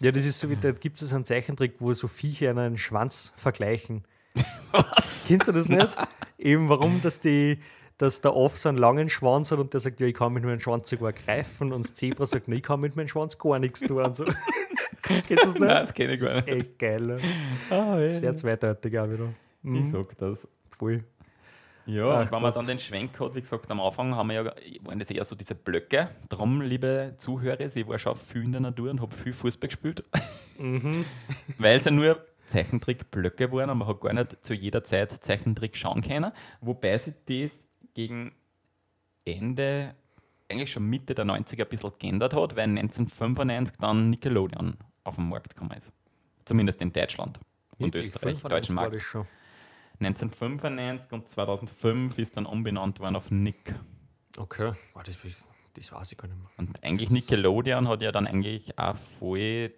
Ja, das ist so wie, da gibt es einen Zeichentrick, wo so Viecher einen Schwanz vergleichen.
Was?
Kennst du das nicht? Eben, warum, dass die, dass der Off so einen langen Schwanz hat und der sagt, ja, ich kann mit meinem Schwanz sogar greifen und das Zebra sagt, nee, ich kann mit meinem Schwanz gar nichts tun. Und so. Kennst du das nicht?
Nein, das kenn ich
das
gar
ist echt geil.
Ah, ja.
Sehr zweideutig auch wieder.
Ich
Mhm,
sag das.
voll.
Ja,
Ach
wenn man
Gott.
dann den Schwenk hat, wie gesagt, am Anfang haben wir ja, waren das eher so diese Blöcke. Darum, liebe Zuhörer, ich war schon viel in der Natur und habe viel Fußball gespielt.
Mhm.
Weil es ja nur Zeichentrick-Blöcke waren und man hat gar nicht zu jeder Zeit Zeichentrick schauen können. Wobei sich das gegen Ende, eigentlich schon Mitte der 90er ein bisschen geändert hat, weil 1995 dann Nickelodeon auf den Markt gekommen ist. Zumindest in Deutschland und
Wirklich,
Österreich,
95
deutschen Markt.
das schon.
1995 und 2005 ist dann umbenannt worden auf Nick.
Okay, das, das weiß ich gar nicht mehr.
Und eigentlich Nickelodeon hat ja dann eigentlich auch voll,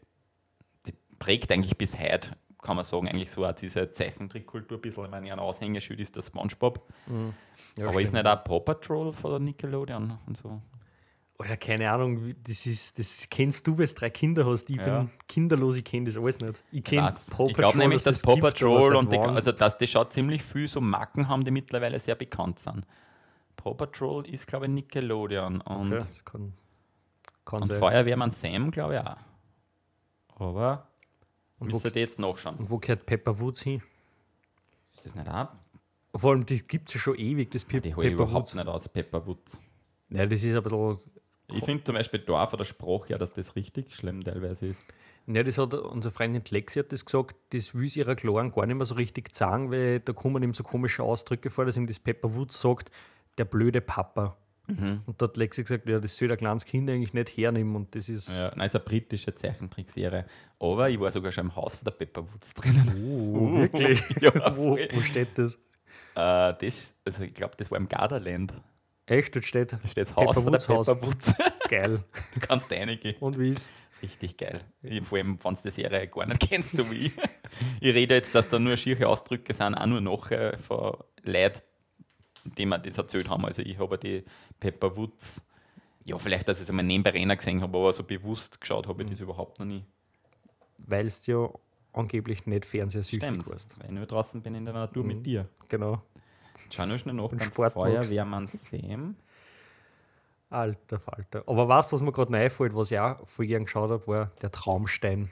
die prägt eigentlich bis heute, kann man sagen, eigentlich so auch diese Zeichentrickkultur ein bisschen. Ich meine, ein Aushängeschild ist der Spongebob.
Ja,
aber ist
stimmt.
nicht auch Paw Patrol von der Nickelodeon und so?
Alter, keine Ahnung, das, ist, das kennst du, weil du drei Kinder hast. Ich
Ja.
bin kinderlos, ich kenne das alles nicht. Ich kenne
Was? Ich glaube nämlich, dass
es
Paw Patrol und die, also dass die schon ziemlich viel so Marken haben, die mittlerweile sehr bekannt sind. Paw Patrol ist, glaube ich, Nickelodeon und,
okay, das kann, kann
und. Feuerwehrmann Sam, glaube ich, auch. Aber
Und wo,
müsst ihr jetzt nachschauen.
und wo gehört Pepper Woods hin?
Ist das nicht auch?
Vor allem, das gibt es ja schon ewig, das Pe
Die hole ich
Pepper
überhaupt
Woods.
nicht aus, Pepperwood.
Ja, das ist ein bisschen.
Ich finde zum Beispiel Dorf oder Spruch ja, dass das richtig schlimm teilweise ist.
Ja, das hat unsere Freundin Lexi hat das gesagt, das will sie ihrer Kleinen gar nicht mehr so richtig sagen, weil da kommen ihm so komische Ausdrücke vor, dass ihm das Pepper Woods sagt, der blöde Papa.
Mhm.
Und da hat Lexi gesagt, ja, das soll der kleines Kind eigentlich nicht hernehmen und das ist.
Ja, nein, ist eine britische Zeichentrickserie. Aber ich war sogar schon im Haus von der Pepperwoods drinnen.
Oh, wirklich?
Ja,
wo, wo steht das?
Äh, das, also ich glaube, das war im Gardaland.
Echt, dort steht
Da steht das Haus von der
Haus.
Pepperwoods.
geil.
Du kannst reingehen.
Und wie ist?
Richtig geil. Ich, vor allem, wenn du die Serie gar nicht kennst, so wie ich. Ich rede jetzt, dass da nur schiere Ausdrücke sind, auch nur nachher von Leuten, die mir das erzählt haben. Also ich habe die Pepperwoods, ja, vielleicht, dass ich es einmal nebenbei Renner gesehen habe, aber so bewusst geschaut habe ich das überhaupt noch nie.
Weil du ja angeblich nicht fernsehsüchtig
Stimmt,
warst.
weil ich nur draußen bin in der Natur mit dir.
Genau.
Schau nur schnell nach beim. Feuerwehrmann Sam.
Alter Falter. Aber du, was mir gerade einfällt, was ich auch voll gern geschaut habe, war der Traumstein.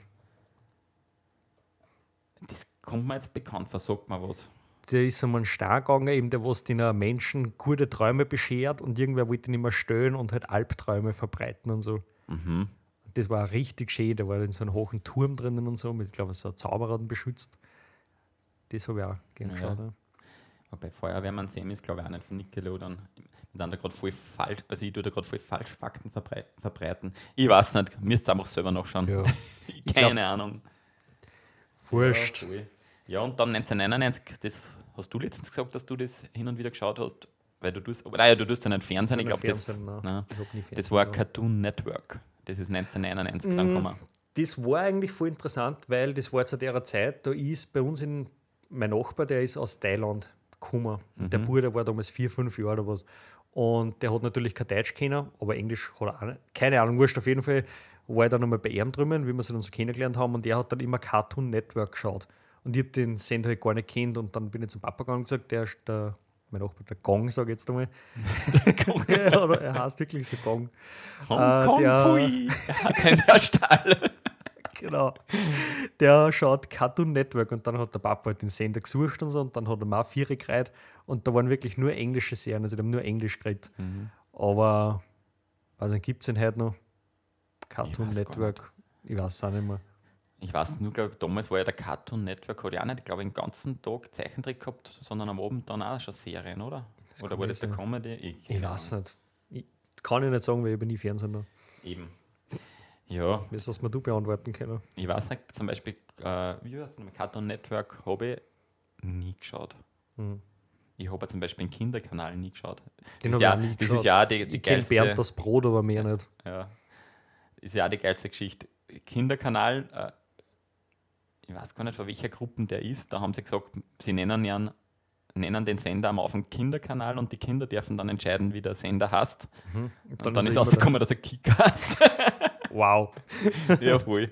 Das kommt mir jetzt bekannt vor, sagt mir was.
Der ist einen Stein gegangen, eben der, was den Menschen gute Träume beschert und irgendwer wollte ihn immer stören und halt Albträume verbreiten und so.
Mhm.
Das war richtig schön, da war in so einem hohen Turm drinnen und so, mit, ich glaube, so ein Zauberer beschützt. Das habe ich auch gern geschaut. Ja.
Wobei Feuerwehrmann Sam ist, glaube ich, auch nicht von Nickelodeon. Dann da gerade voll falsch, also ich tue da gerade voll falsch Fakten verbrei verbreiten. Ich weiß nicht, müsst einfach selber nachschauen.
Ja.
Keine
glaub-
Ahnung.
Wurscht.
Ja, ja, und dann 1999, das hast du letztens gesagt, dass du das hin und wieder geschaut hast, weil du tust, nein, du tust ja nicht Fernsehen, ich
Nicht
glaube, das,
Ich Fernsehen
das war. Cartoon Network. Das ist 1999
Mhm.
dann gekommen.
Das war eigentlich voll interessant, weil das war zu der Zeit, da ist bei uns in, mein Nachbar, der ist aus Thailand gekommen. Und Der Bruder war damals vier, fünf Jahre oder was. Und der hat natürlich kein Deutsch kennen, aber Englisch hat er auch nicht. Keine Ahnung, wurscht auf jeden Fall. War ich dann nochmal bei ihm drüben, wie wir sie dann so kennengelernt haben. Und der hat dann immer Cartoon Network geschaut. Und ich habe den Sender halt gar nicht kennt. Und dann bin ich zum Papa gegangen und gesagt, der ist der, mein Nachbar, der Gong, sage ich jetzt einmal. ja, oder er heißt wirklich so Gong.
Hong
Äh,
Kong,
der-
pfui. Kein Stall.
genau. Der schaut Cartoon Network und dann hat der Papa halt den Sender gesucht und so und dann hat er mal vier geredet und da waren wirklich nur englische Serien, also die haben nur Englisch geredet.
Mhm.
Aber, weiß nicht, gibt es den heute noch? Cartoon Network? Ich weiß es auch nicht mehr.
Ich weiß nur, glaub, damals war ja der Cartoon Network, hat ja auch nicht, glaube ich, den ganzen Tag Zeichentrick gehabt, sondern am Abend dann auch schon Serien, oder?
Das
oder war das der. Comedy? Ich,
Ich weiß nicht. Ich kann ich nicht sagen, weil ich habe nie Fernsehen noch.
Eben. Ja,
sollst mir du beantworten können?
ich weiß nicht, zum Beispiel, äh, wie heißt es, Cartoon Network habe ich nie geschaut.
Hm.
Ich habe zum Beispiel den Kinderkanal nie geschaut.
Den
das
habe
ja,
ich auch nie
das
geschaut.
ist ja die, die
ich kenne Bernd das Brot, aber mehr nicht.
ja, ist ja auch die geilste Geschichte. Kinderkanal, äh, ich weiß gar nicht, von welcher Gruppe der ist, da haben sie gesagt, sie nennen, ihn, nennen den Sender am Anfang Kinderkanal und die Kinder dürfen dann entscheiden, wie der Sender heißt.
Und
Und dann, ist
er immer
rausgekommen, dass er Kicker heißt.
Wow.
ja, voll.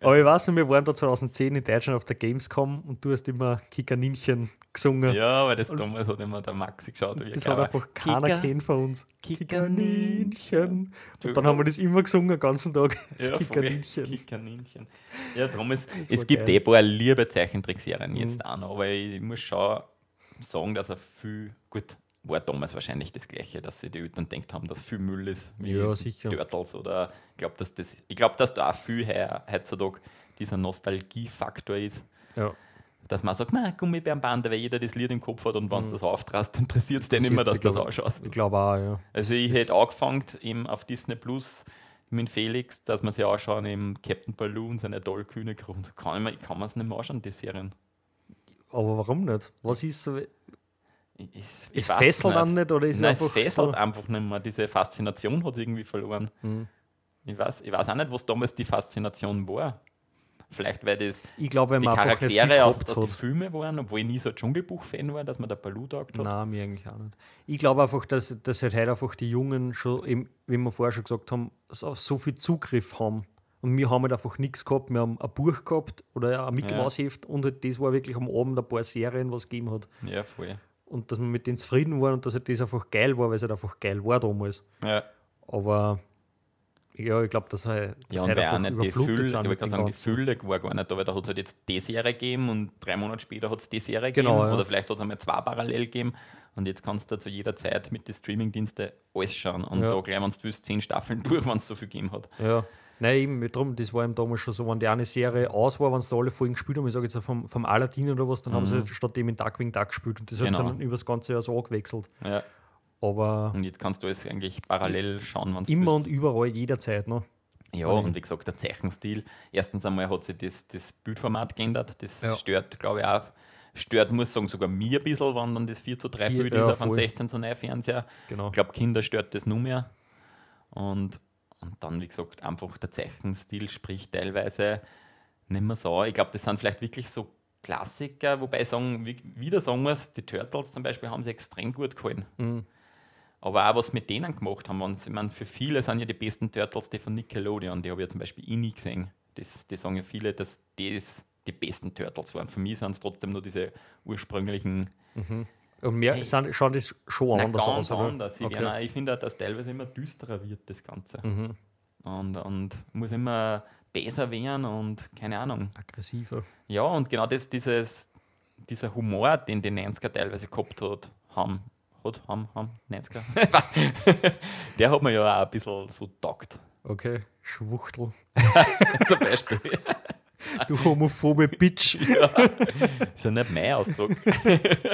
Aber ich weiß noch, wir waren da 2010 in Deutschland auf der Gamescom und du hast immer Kickerninchen gesungen.
Ja, weil das damals hat immer der Maxi geschaut. wie
Das hat einfach keiner
Kicker.
kennt von uns.
Kickerninchen.
Und dann haben wir das immer gesungen, den ganzen Tag. Das
Ja, voll.
Kickerninchen.
Kickerninchen. Ja, darum ist,
Das
es gibt
geil.
eh ein paar liebe Zeichentrickserien
Mhm.
jetzt auch noch, aber ich muss schon sagen, dass er viel, gut, war damals wahrscheinlich das Gleiche, dass sie die Eltern denkt haben, dass viel Müll ist, wie
Ja, sicher.
Turtles oder ich glaube, dass das, ich glaube, dass da auch viel he- heutzutage dieser Nostalgiefaktor ist,
Ja.
dass man sagt, na, Gummibärenbande, weil jeder das Lied im Kopf hat und wenn es das auftrast, interessiert es
Das
nicht mehr, dass du das
glaub-
ausschaust.
Ich glaube auch, ja.
Also ich hätte angefangen eben auf Disney Plus mit Felix, dass man sich anschauen, eben Captain Balloon, seine tollkühne Grund. Kann ich, mir- ich kann man es nicht mehr anschauen, die Serien.
Aber warum nicht? Was ist so?
Ich, ich, weiß
fesselt dann nicht oder ist
Nein,
es
es
einfach
fesselt
so?
einfach nicht mehr. Diese Faszination hat es irgendwie verloren.
Mhm.
Ich, weiß, ich weiß auch nicht, was damals die Faszination war. Vielleicht, weil das
Ich glaube, wenn
die
einfach
Charaktere aus, aus den. Filmen waren, obwohl ich nie so ein Dschungelbuch-Fan war, dass man der Baloo taugt hat.
Nein, mir eigentlich auch nicht. Ich glaube einfach, dass, dass halt heute einfach die Jungen schon, eben, wie wir vorher schon gesagt haben, so, so viel Zugriff haben. Und wir haben halt einfach nichts gehabt. Wir haben ein Buch gehabt oder ein Mickey
Ja.
Mouse Heft und halt das war wirklich am Abend ein paar Serien, was es gegeben hat.
Ja, voll.
Und dass wir mit denen zufrieden waren und dass halt das einfach geil war, weil es halt einfach geil war damals.
Ja,
Aber ja, ich glaube, dass halt,
ja und
halt
weil auch nicht
überflutet
ich
sind
gerade
dem
sagen. Fülle war gar nicht da, weil da hat es halt jetzt die Serie gegeben und drei Monate später hat es die Serie
Genau,
gegeben
ja.
oder vielleicht hat es einmal zwei parallel gegeben und jetzt kannst du zu jeder Zeit mit den Streamingdiensten alles schauen und
Ja.
da gleich, wenn du willst, zehn Staffeln durch, wenn es so viel gegeben hat.
Ja. Nein, eben, drum, das war eben damals schon so, wenn die eine Serie aus war, wenn sie da alle Folgen gespielt haben, ich sage jetzt vom, vom Aladdin oder was, dann haben sie halt statt dem in Darkwing Duck gespielt und das hat
Mhm. Genau.
sie dann über das ganze Jahr so angewechselt.
Ja.
Aber
Und jetzt kannst du es eigentlich parallel schauen, wenn du
immer
willst.
und überall, jederzeit. Ne?
Ja,
Weil-
und wie gesagt, der Zeichenstil. Erstens einmal hat sich das, das Bildformat geändert. Das
Ja.
stört, glaube ich, auch. Stört, muss ich sagen, sogar mir ein bisschen, wenn dann das 4 zu 3
Vier-
Bild
ja,
ist auf einem
voll.
16 zu 9 Fernseher.
Genau.
Ich glaube, Kinder stört das nur mehr. Und, und dann, wie gesagt, einfach der Zeichenstil spricht teilweise nicht mehr so. Ich glaube, das sind vielleicht wirklich so Klassiker, wobei ich sagen, wie, wieder sagen muss, die Turtles zum Beispiel haben sie extrem gut gehalten.
Mhm.
Aber auch was mit denen gemacht haben, ich meine, für viele sind ja die besten Turtles die von Nickelodeon, die habe ich ja zum Beispiel ich nie gesehen. Das, die sagen ja viele, dass das die besten Turtles waren. Für mich sind es trotzdem nur diese ursprünglichen
Und mehr
Hey.
sind, schaut das schon
na,
anders
ganz
aus, oder?
anders.
Okay.
ich finde auch, dass teilweise immer düsterer wird, das Ganze.
Mhm.
Und, und muss immer besser werden und keine Ahnung.
Aggressiver.
Ja, und genau das, dieses, dieser Humor, den die 90er teilweise gehabt hat, haben, hat, haben, haben, 90er, der hat mir ja auch ein bisschen so taugt.
Okay, Schwuchtel.
Zum Beispiel.
Du homophobe Bitch.
ja. Ist ja nicht mein Ausdruck.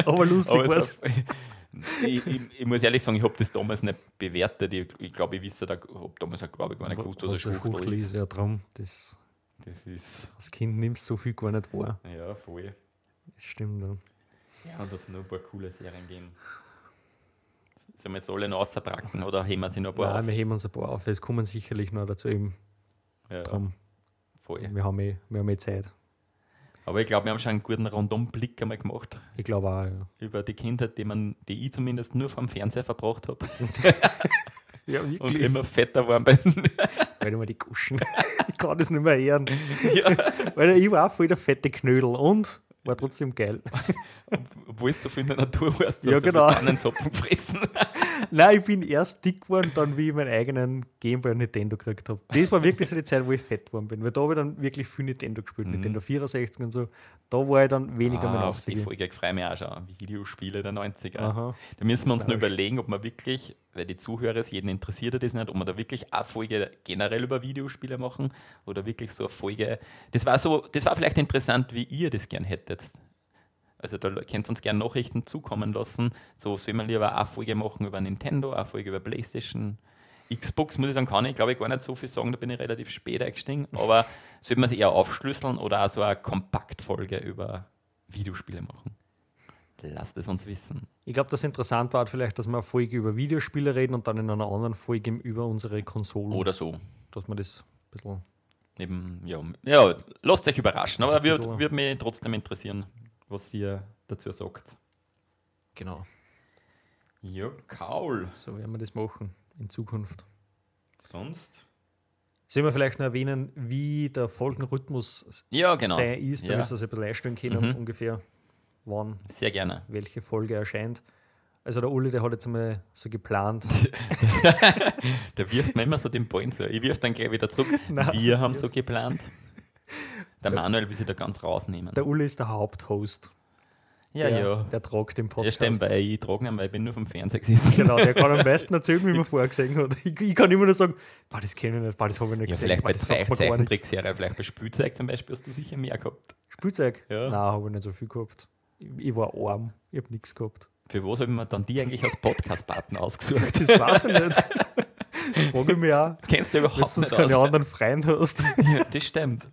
Aber lustig
Aber
war's.
es ich, ich, ich muss ehrlich sagen, ich habe das damals nicht bewertet. Ich, ich glaube, ich wisse, da habe damals auch, glaube ich, gar nicht gewusst, was,
Was
ein Schwuchtel
Schwuchtel
ist.
ist, ja drum. Das,
Das ist,
als Kind nimmst so viel gar nicht wahr.
ja, voll.
Das stimmt. Ja.
Ja, und hat es noch ein paar coole Serien gegeben. Sollen wir jetzt alle noch rausbracken oder heben wir sie noch ein paar
Nein,
auf?
wir heben uns ein paar auf. Es kommen sicherlich noch dazu eben
Ja,
drum.
Voll.
Wir haben eh, wir haben eh Zeit.
Aber ich glaube, wir haben schon einen guten Rundumblick einmal gemacht
Ich glaube auch, ja.
über die Kindheit, die, man, die ich zumindest nur vom Fernseher verbracht habe
Ja,
und immer fetter geworden bin.
Weil immer die Guschen. ich kann das nicht mehr hören.
ja.
Weil ich war auch voll der fette Knödel und war trotzdem geil.
Obwohl es so viel in der Natur warst,
Ja,
hast du
genau.
einen Zapfen gefressen.
Nein, ich bin erst dick geworden, dann wie ich meinen eigenen Gameboy Nintendo gekriegt habe. Das war wirklich so die Zeit, wo ich fett geworden bin. Weil da habe ich dann wirklich viel Nintendo gespielt, Nintendo 64 und so. Da war ich dann weniger
Mhm. Ah,
mehr
auf die. Folge ich freue mich auch schon. Videospiele der 90er.
Aha.
Da müssen wir uns noch
Nostalgisch.
überlegen, ob wir wirklich, weil die Zuhörer, es jeden interessiert das nicht, ob wir da wirklich eine Folge generell über Videospiele machen oder wirklich so eine Folge. Das war so, das war vielleicht interessant, wie ihr das gern hättet. Also da könnt ihr uns gerne Nachrichten zukommen lassen. So soll man lieber eine Folge machen über Nintendo, eine Folge über Playstation. Xbox, muss ich sagen, kann ich glaube ich gar nicht so viel sagen, da bin ich relativ spät eingestiegen. Aber sollte man sich eher aufschlüsseln oder auch so eine Kompaktfolge über Videospiele machen? Lasst es uns wissen.
Ich glaube, das interessant war vielleicht, dass wir eine Folge über Videospiele reden und dann in einer anderen Folge über unsere Konsolen.
Oder so.
Dass man das ein bisschen.
Eben, ja, ja, lasst euch überraschen, aber würde würd mich trotzdem interessieren, was ihr dazu sagt.
Genau.
Ja, Kaul.
So werden wir das machen in Zukunft.
Sonst?
Sollen wir vielleicht noch erwähnen, wie der Folgenrhythmus
Ja, genau.
sein ist, damit
Ja.
Sie das ein bisschen einstellen können,
Mhm.
ungefähr, wann
Sehr gerne.
welche Folge erscheint. Also der Uli, der hat jetzt einmal so geplant.
Der wirft mir immer so den Ball so. Ich wirf dann gleich wieder zurück.
Nein,
Wir haben so geplant. Der Manuel will sich da ganz rausnehmen.
Der Uli ist der Haupthost.
ja,
der,
ja.
Der tragt den
Ja,
Podcast.
stimmt, weil ich trage ihn, weil ich bin nur vom Fernseher gesessen.
Genau, der kann am besten erzählen, wie man vorher gesehen hat. Ich, ich kann immer nur sagen, boah, das kenne ich nicht, boah, das habe ich nicht
Ja,
gesehen.
vielleicht bei
das nichts.
Zeichentrickserie, vielleicht bei Spielzeug zum Beispiel hast du sicher mehr gehabt.
Spielzeug?
Ja.
Nein, habe ich nicht so viel gehabt. Ich, ich war arm, ich habe nichts gehabt.
Für was habe ich mir dann die eigentlich als Podcast-Partner ausgesucht?
Das weiß ich nicht. Frage ich mich auch,
Kennst du überhaupt
dass du keine
aus.
anderen Freunde hast.
Ja, das stimmt.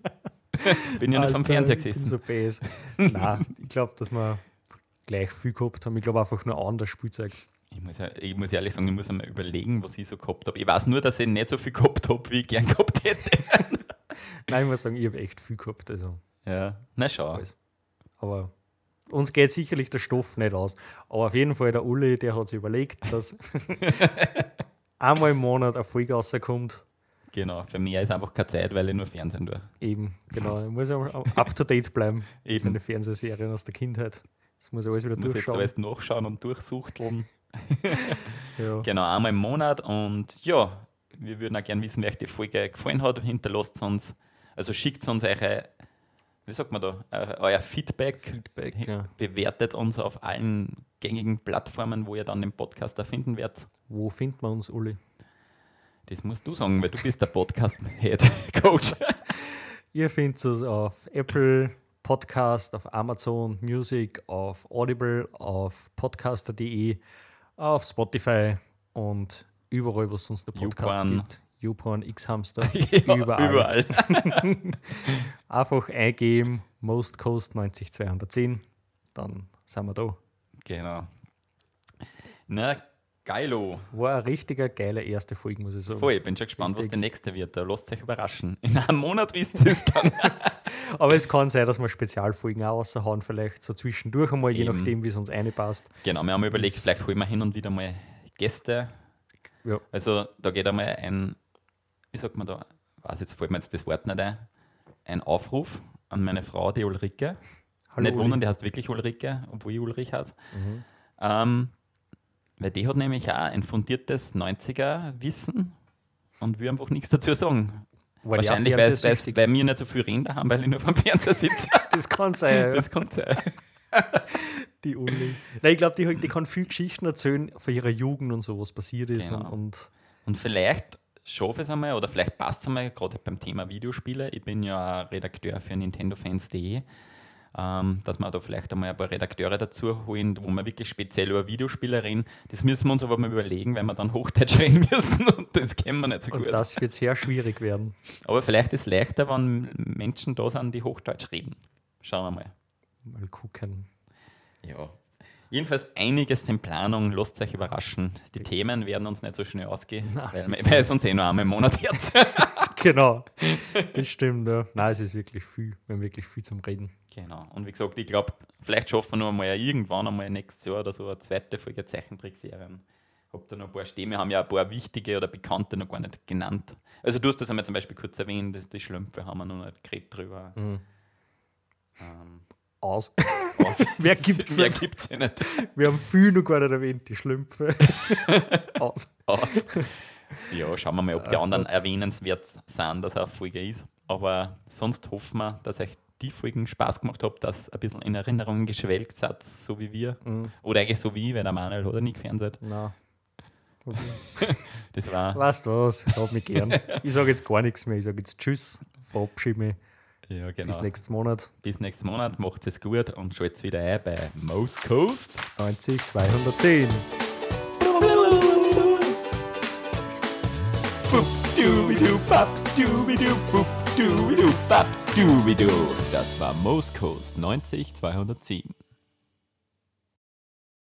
Bin ja nur vom Fernseher gesessen.
so bäs. Nein, ich glaube, dass wir gleich viel gehabt haben. Ich glaube einfach nur anders Spielzeug.
Ich muss, ja, ich muss ehrlich sagen, ich muss einmal überlegen, was ich so gehabt habe. Ich weiß nur, dass ich nicht so viel gehabt habe, wie ich gern gehabt hätte.
Nein, ich muss sagen, ich habe echt viel gehabt. Also.
Ja, na schau.
Aber uns geht sicherlich der Stoff nicht aus. Aber auf jeden Fall, der Uli, der hat sich überlegt, dass einmal im Monat eine Folge rauskommt.
Genau, für mich ist einfach keine Zeit, weil ich nur Fernsehen tue.
Eben, genau. Er muss ja up to date bleiben.
Eben.
Seine Fernsehserien aus der Kindheit. Das muss er alles wieder
Ich muss jetzt
durchschauen.
alles nachschauen und durchsuchteln.
Ja.
Genau, einmal im Monat. Und ja, wir würden auch gerne wissen, wie euch die Folge gefallen hat. Hinterlasst uns, also schickt uns eure, wie sagt man da, äh, euer Feedback.
Feedback, ja.
Bewertet uns auf allen gängigen Plattformen, wo ihr dann den Podcast erfinden werdet.
Wo findet man uns, Uli?
Das musst du sagen, weil du bist der Podcast-Head-Coach.
Ihr findet es auf Apple Podcast, auf Amazon Music, auf Audible, auf podcaster.de, auf Spotify und überall, wo es sonst der Podcast
YouPorn.
gibt. YouPorn, X-Hamster,
Ja,
überall.
überall.
Einfach eingeben, Most Coast 90210, dann sind wir da.
Genau. Na, geilo.
War eine richtiger geile erste Folge, muss ich sagen.
Voll, ich bin schon gespannt, was
Richtig.
der nächste wird. Da lasst euch überraschen. In einem Monat wisst ihr es dann.
Aber es kann sein, dass wir Spezialfolgen auch raushauen, vielleicht so zwischendurch einmal, je
Eben.
nachdem, wie es uns einpasst.
genau, wir haben überlegt,
Das-
vielleicht holen wir hin und wieder mal Gäste.
Ja.
Also da geht einmal ein, wie sagt man da, weiß jetzt fällt mir jetzt das Wort nicht ein, ein Aufruf an meine Frau, die Ulrike.
Hallo,
nicht
Uli.
wundern, die heißt wirklich Ulrike, obwohl ich Ulrich heiße.
Mhm.
Ähm, weil die hat nämlich auch ein fundiertes 90er-Wissen und will einfach nichts dazu sagen.
Auch
Wahrscheinlich, weil, weil, weil wir nicht so viel reden haben, weil ich nur vom Fernseher sitze.
Das kann sein, ja.
Das kann sein.
die Uli. Nein, ich glaube, die, die kann viel Geschichten erzählen von ihrer Jugend und so, was passiert ist.
Genau.
Und, und
Und vielleicht schaffe ich es einmal oder vielleicht passt es einmal, gerade beim Thema Videospiele. Ich bin ja Redakteur für nintendofans.de, ähm, dass wir da vielleicht einmal ein paar Redakteure dazu holen, wo wir wirklich speziell über Videospiele reden. Das müssen wir uns aber mal überlegen, weil wir dann Hochdeutsch reden müssen und das kennen wir nicht so
und
gut.
das wird sehr schwierig werden.
Aber vielleicht ist es leichter, wenn Menschen da sind, die Hochdeutsch reden. Schauen wir mal.
Mal gucken.
Ja. Jedenfalls einiges in Planung, lasst euch überraschen. Die Themen werden uns nicht so schnell ausgehen,
Na,
weil, weil es uns eh nur einmal im Monat jetzt.
Genau. Das stimmt, ja. Nein, es ist wirklich viel. Wir haben wirklich viel zum Reden.
Genau. Und wie gesagt, ich glaube, vielleicht schaffen wir noch mal irgendwann einmal nächstes Jahr oder so eine zweite Folge Zeichentrickserien. Hab da noch ein paar Stehen. Wir haben ja ein paar wichtige oder bekannte noch gar nicht genannt. Also du hast das einmal zum Beispiel kurz erwähnt, dass die Schlümpfe haben wir noch nicht geredet drüber.
Mhm.
Ähm,
Aus.
was?
Wer gibt's
Wer
nicht?
nicht?
Wir haben viel noch gar nicht erwähnt, die Schlümpfe. Aus.
aus. Ja, schauen wir mal, ob die
Ach
anderen erwähnenswert sind, dass er eine Folge ist. Aber sonst hoffen wir, dass euch die Folgen Spaß gemacht hat, dass ein bisschen in Erinnerung geschwelgt seid, so wie wir.
Mhm.
Oder eigentlich so wie, weil der Manuel hat er nie gefernseht.
Okay.
Das war,
Weißt du was? Ich hab mich gern. Ich sage jetzt gar nichts mehr. Ich sage jetzt Tschüss, verabschiede mich.
ja, genau.
Bis nächsten Monat.
Bis nächsten Monat, macht es gut und schaut wieder ein bei Most Coast.
90, 210.
Doobidu, bap, doobidu, boop, doobidu, bap, doobidu. Das war Most Coast 90 207.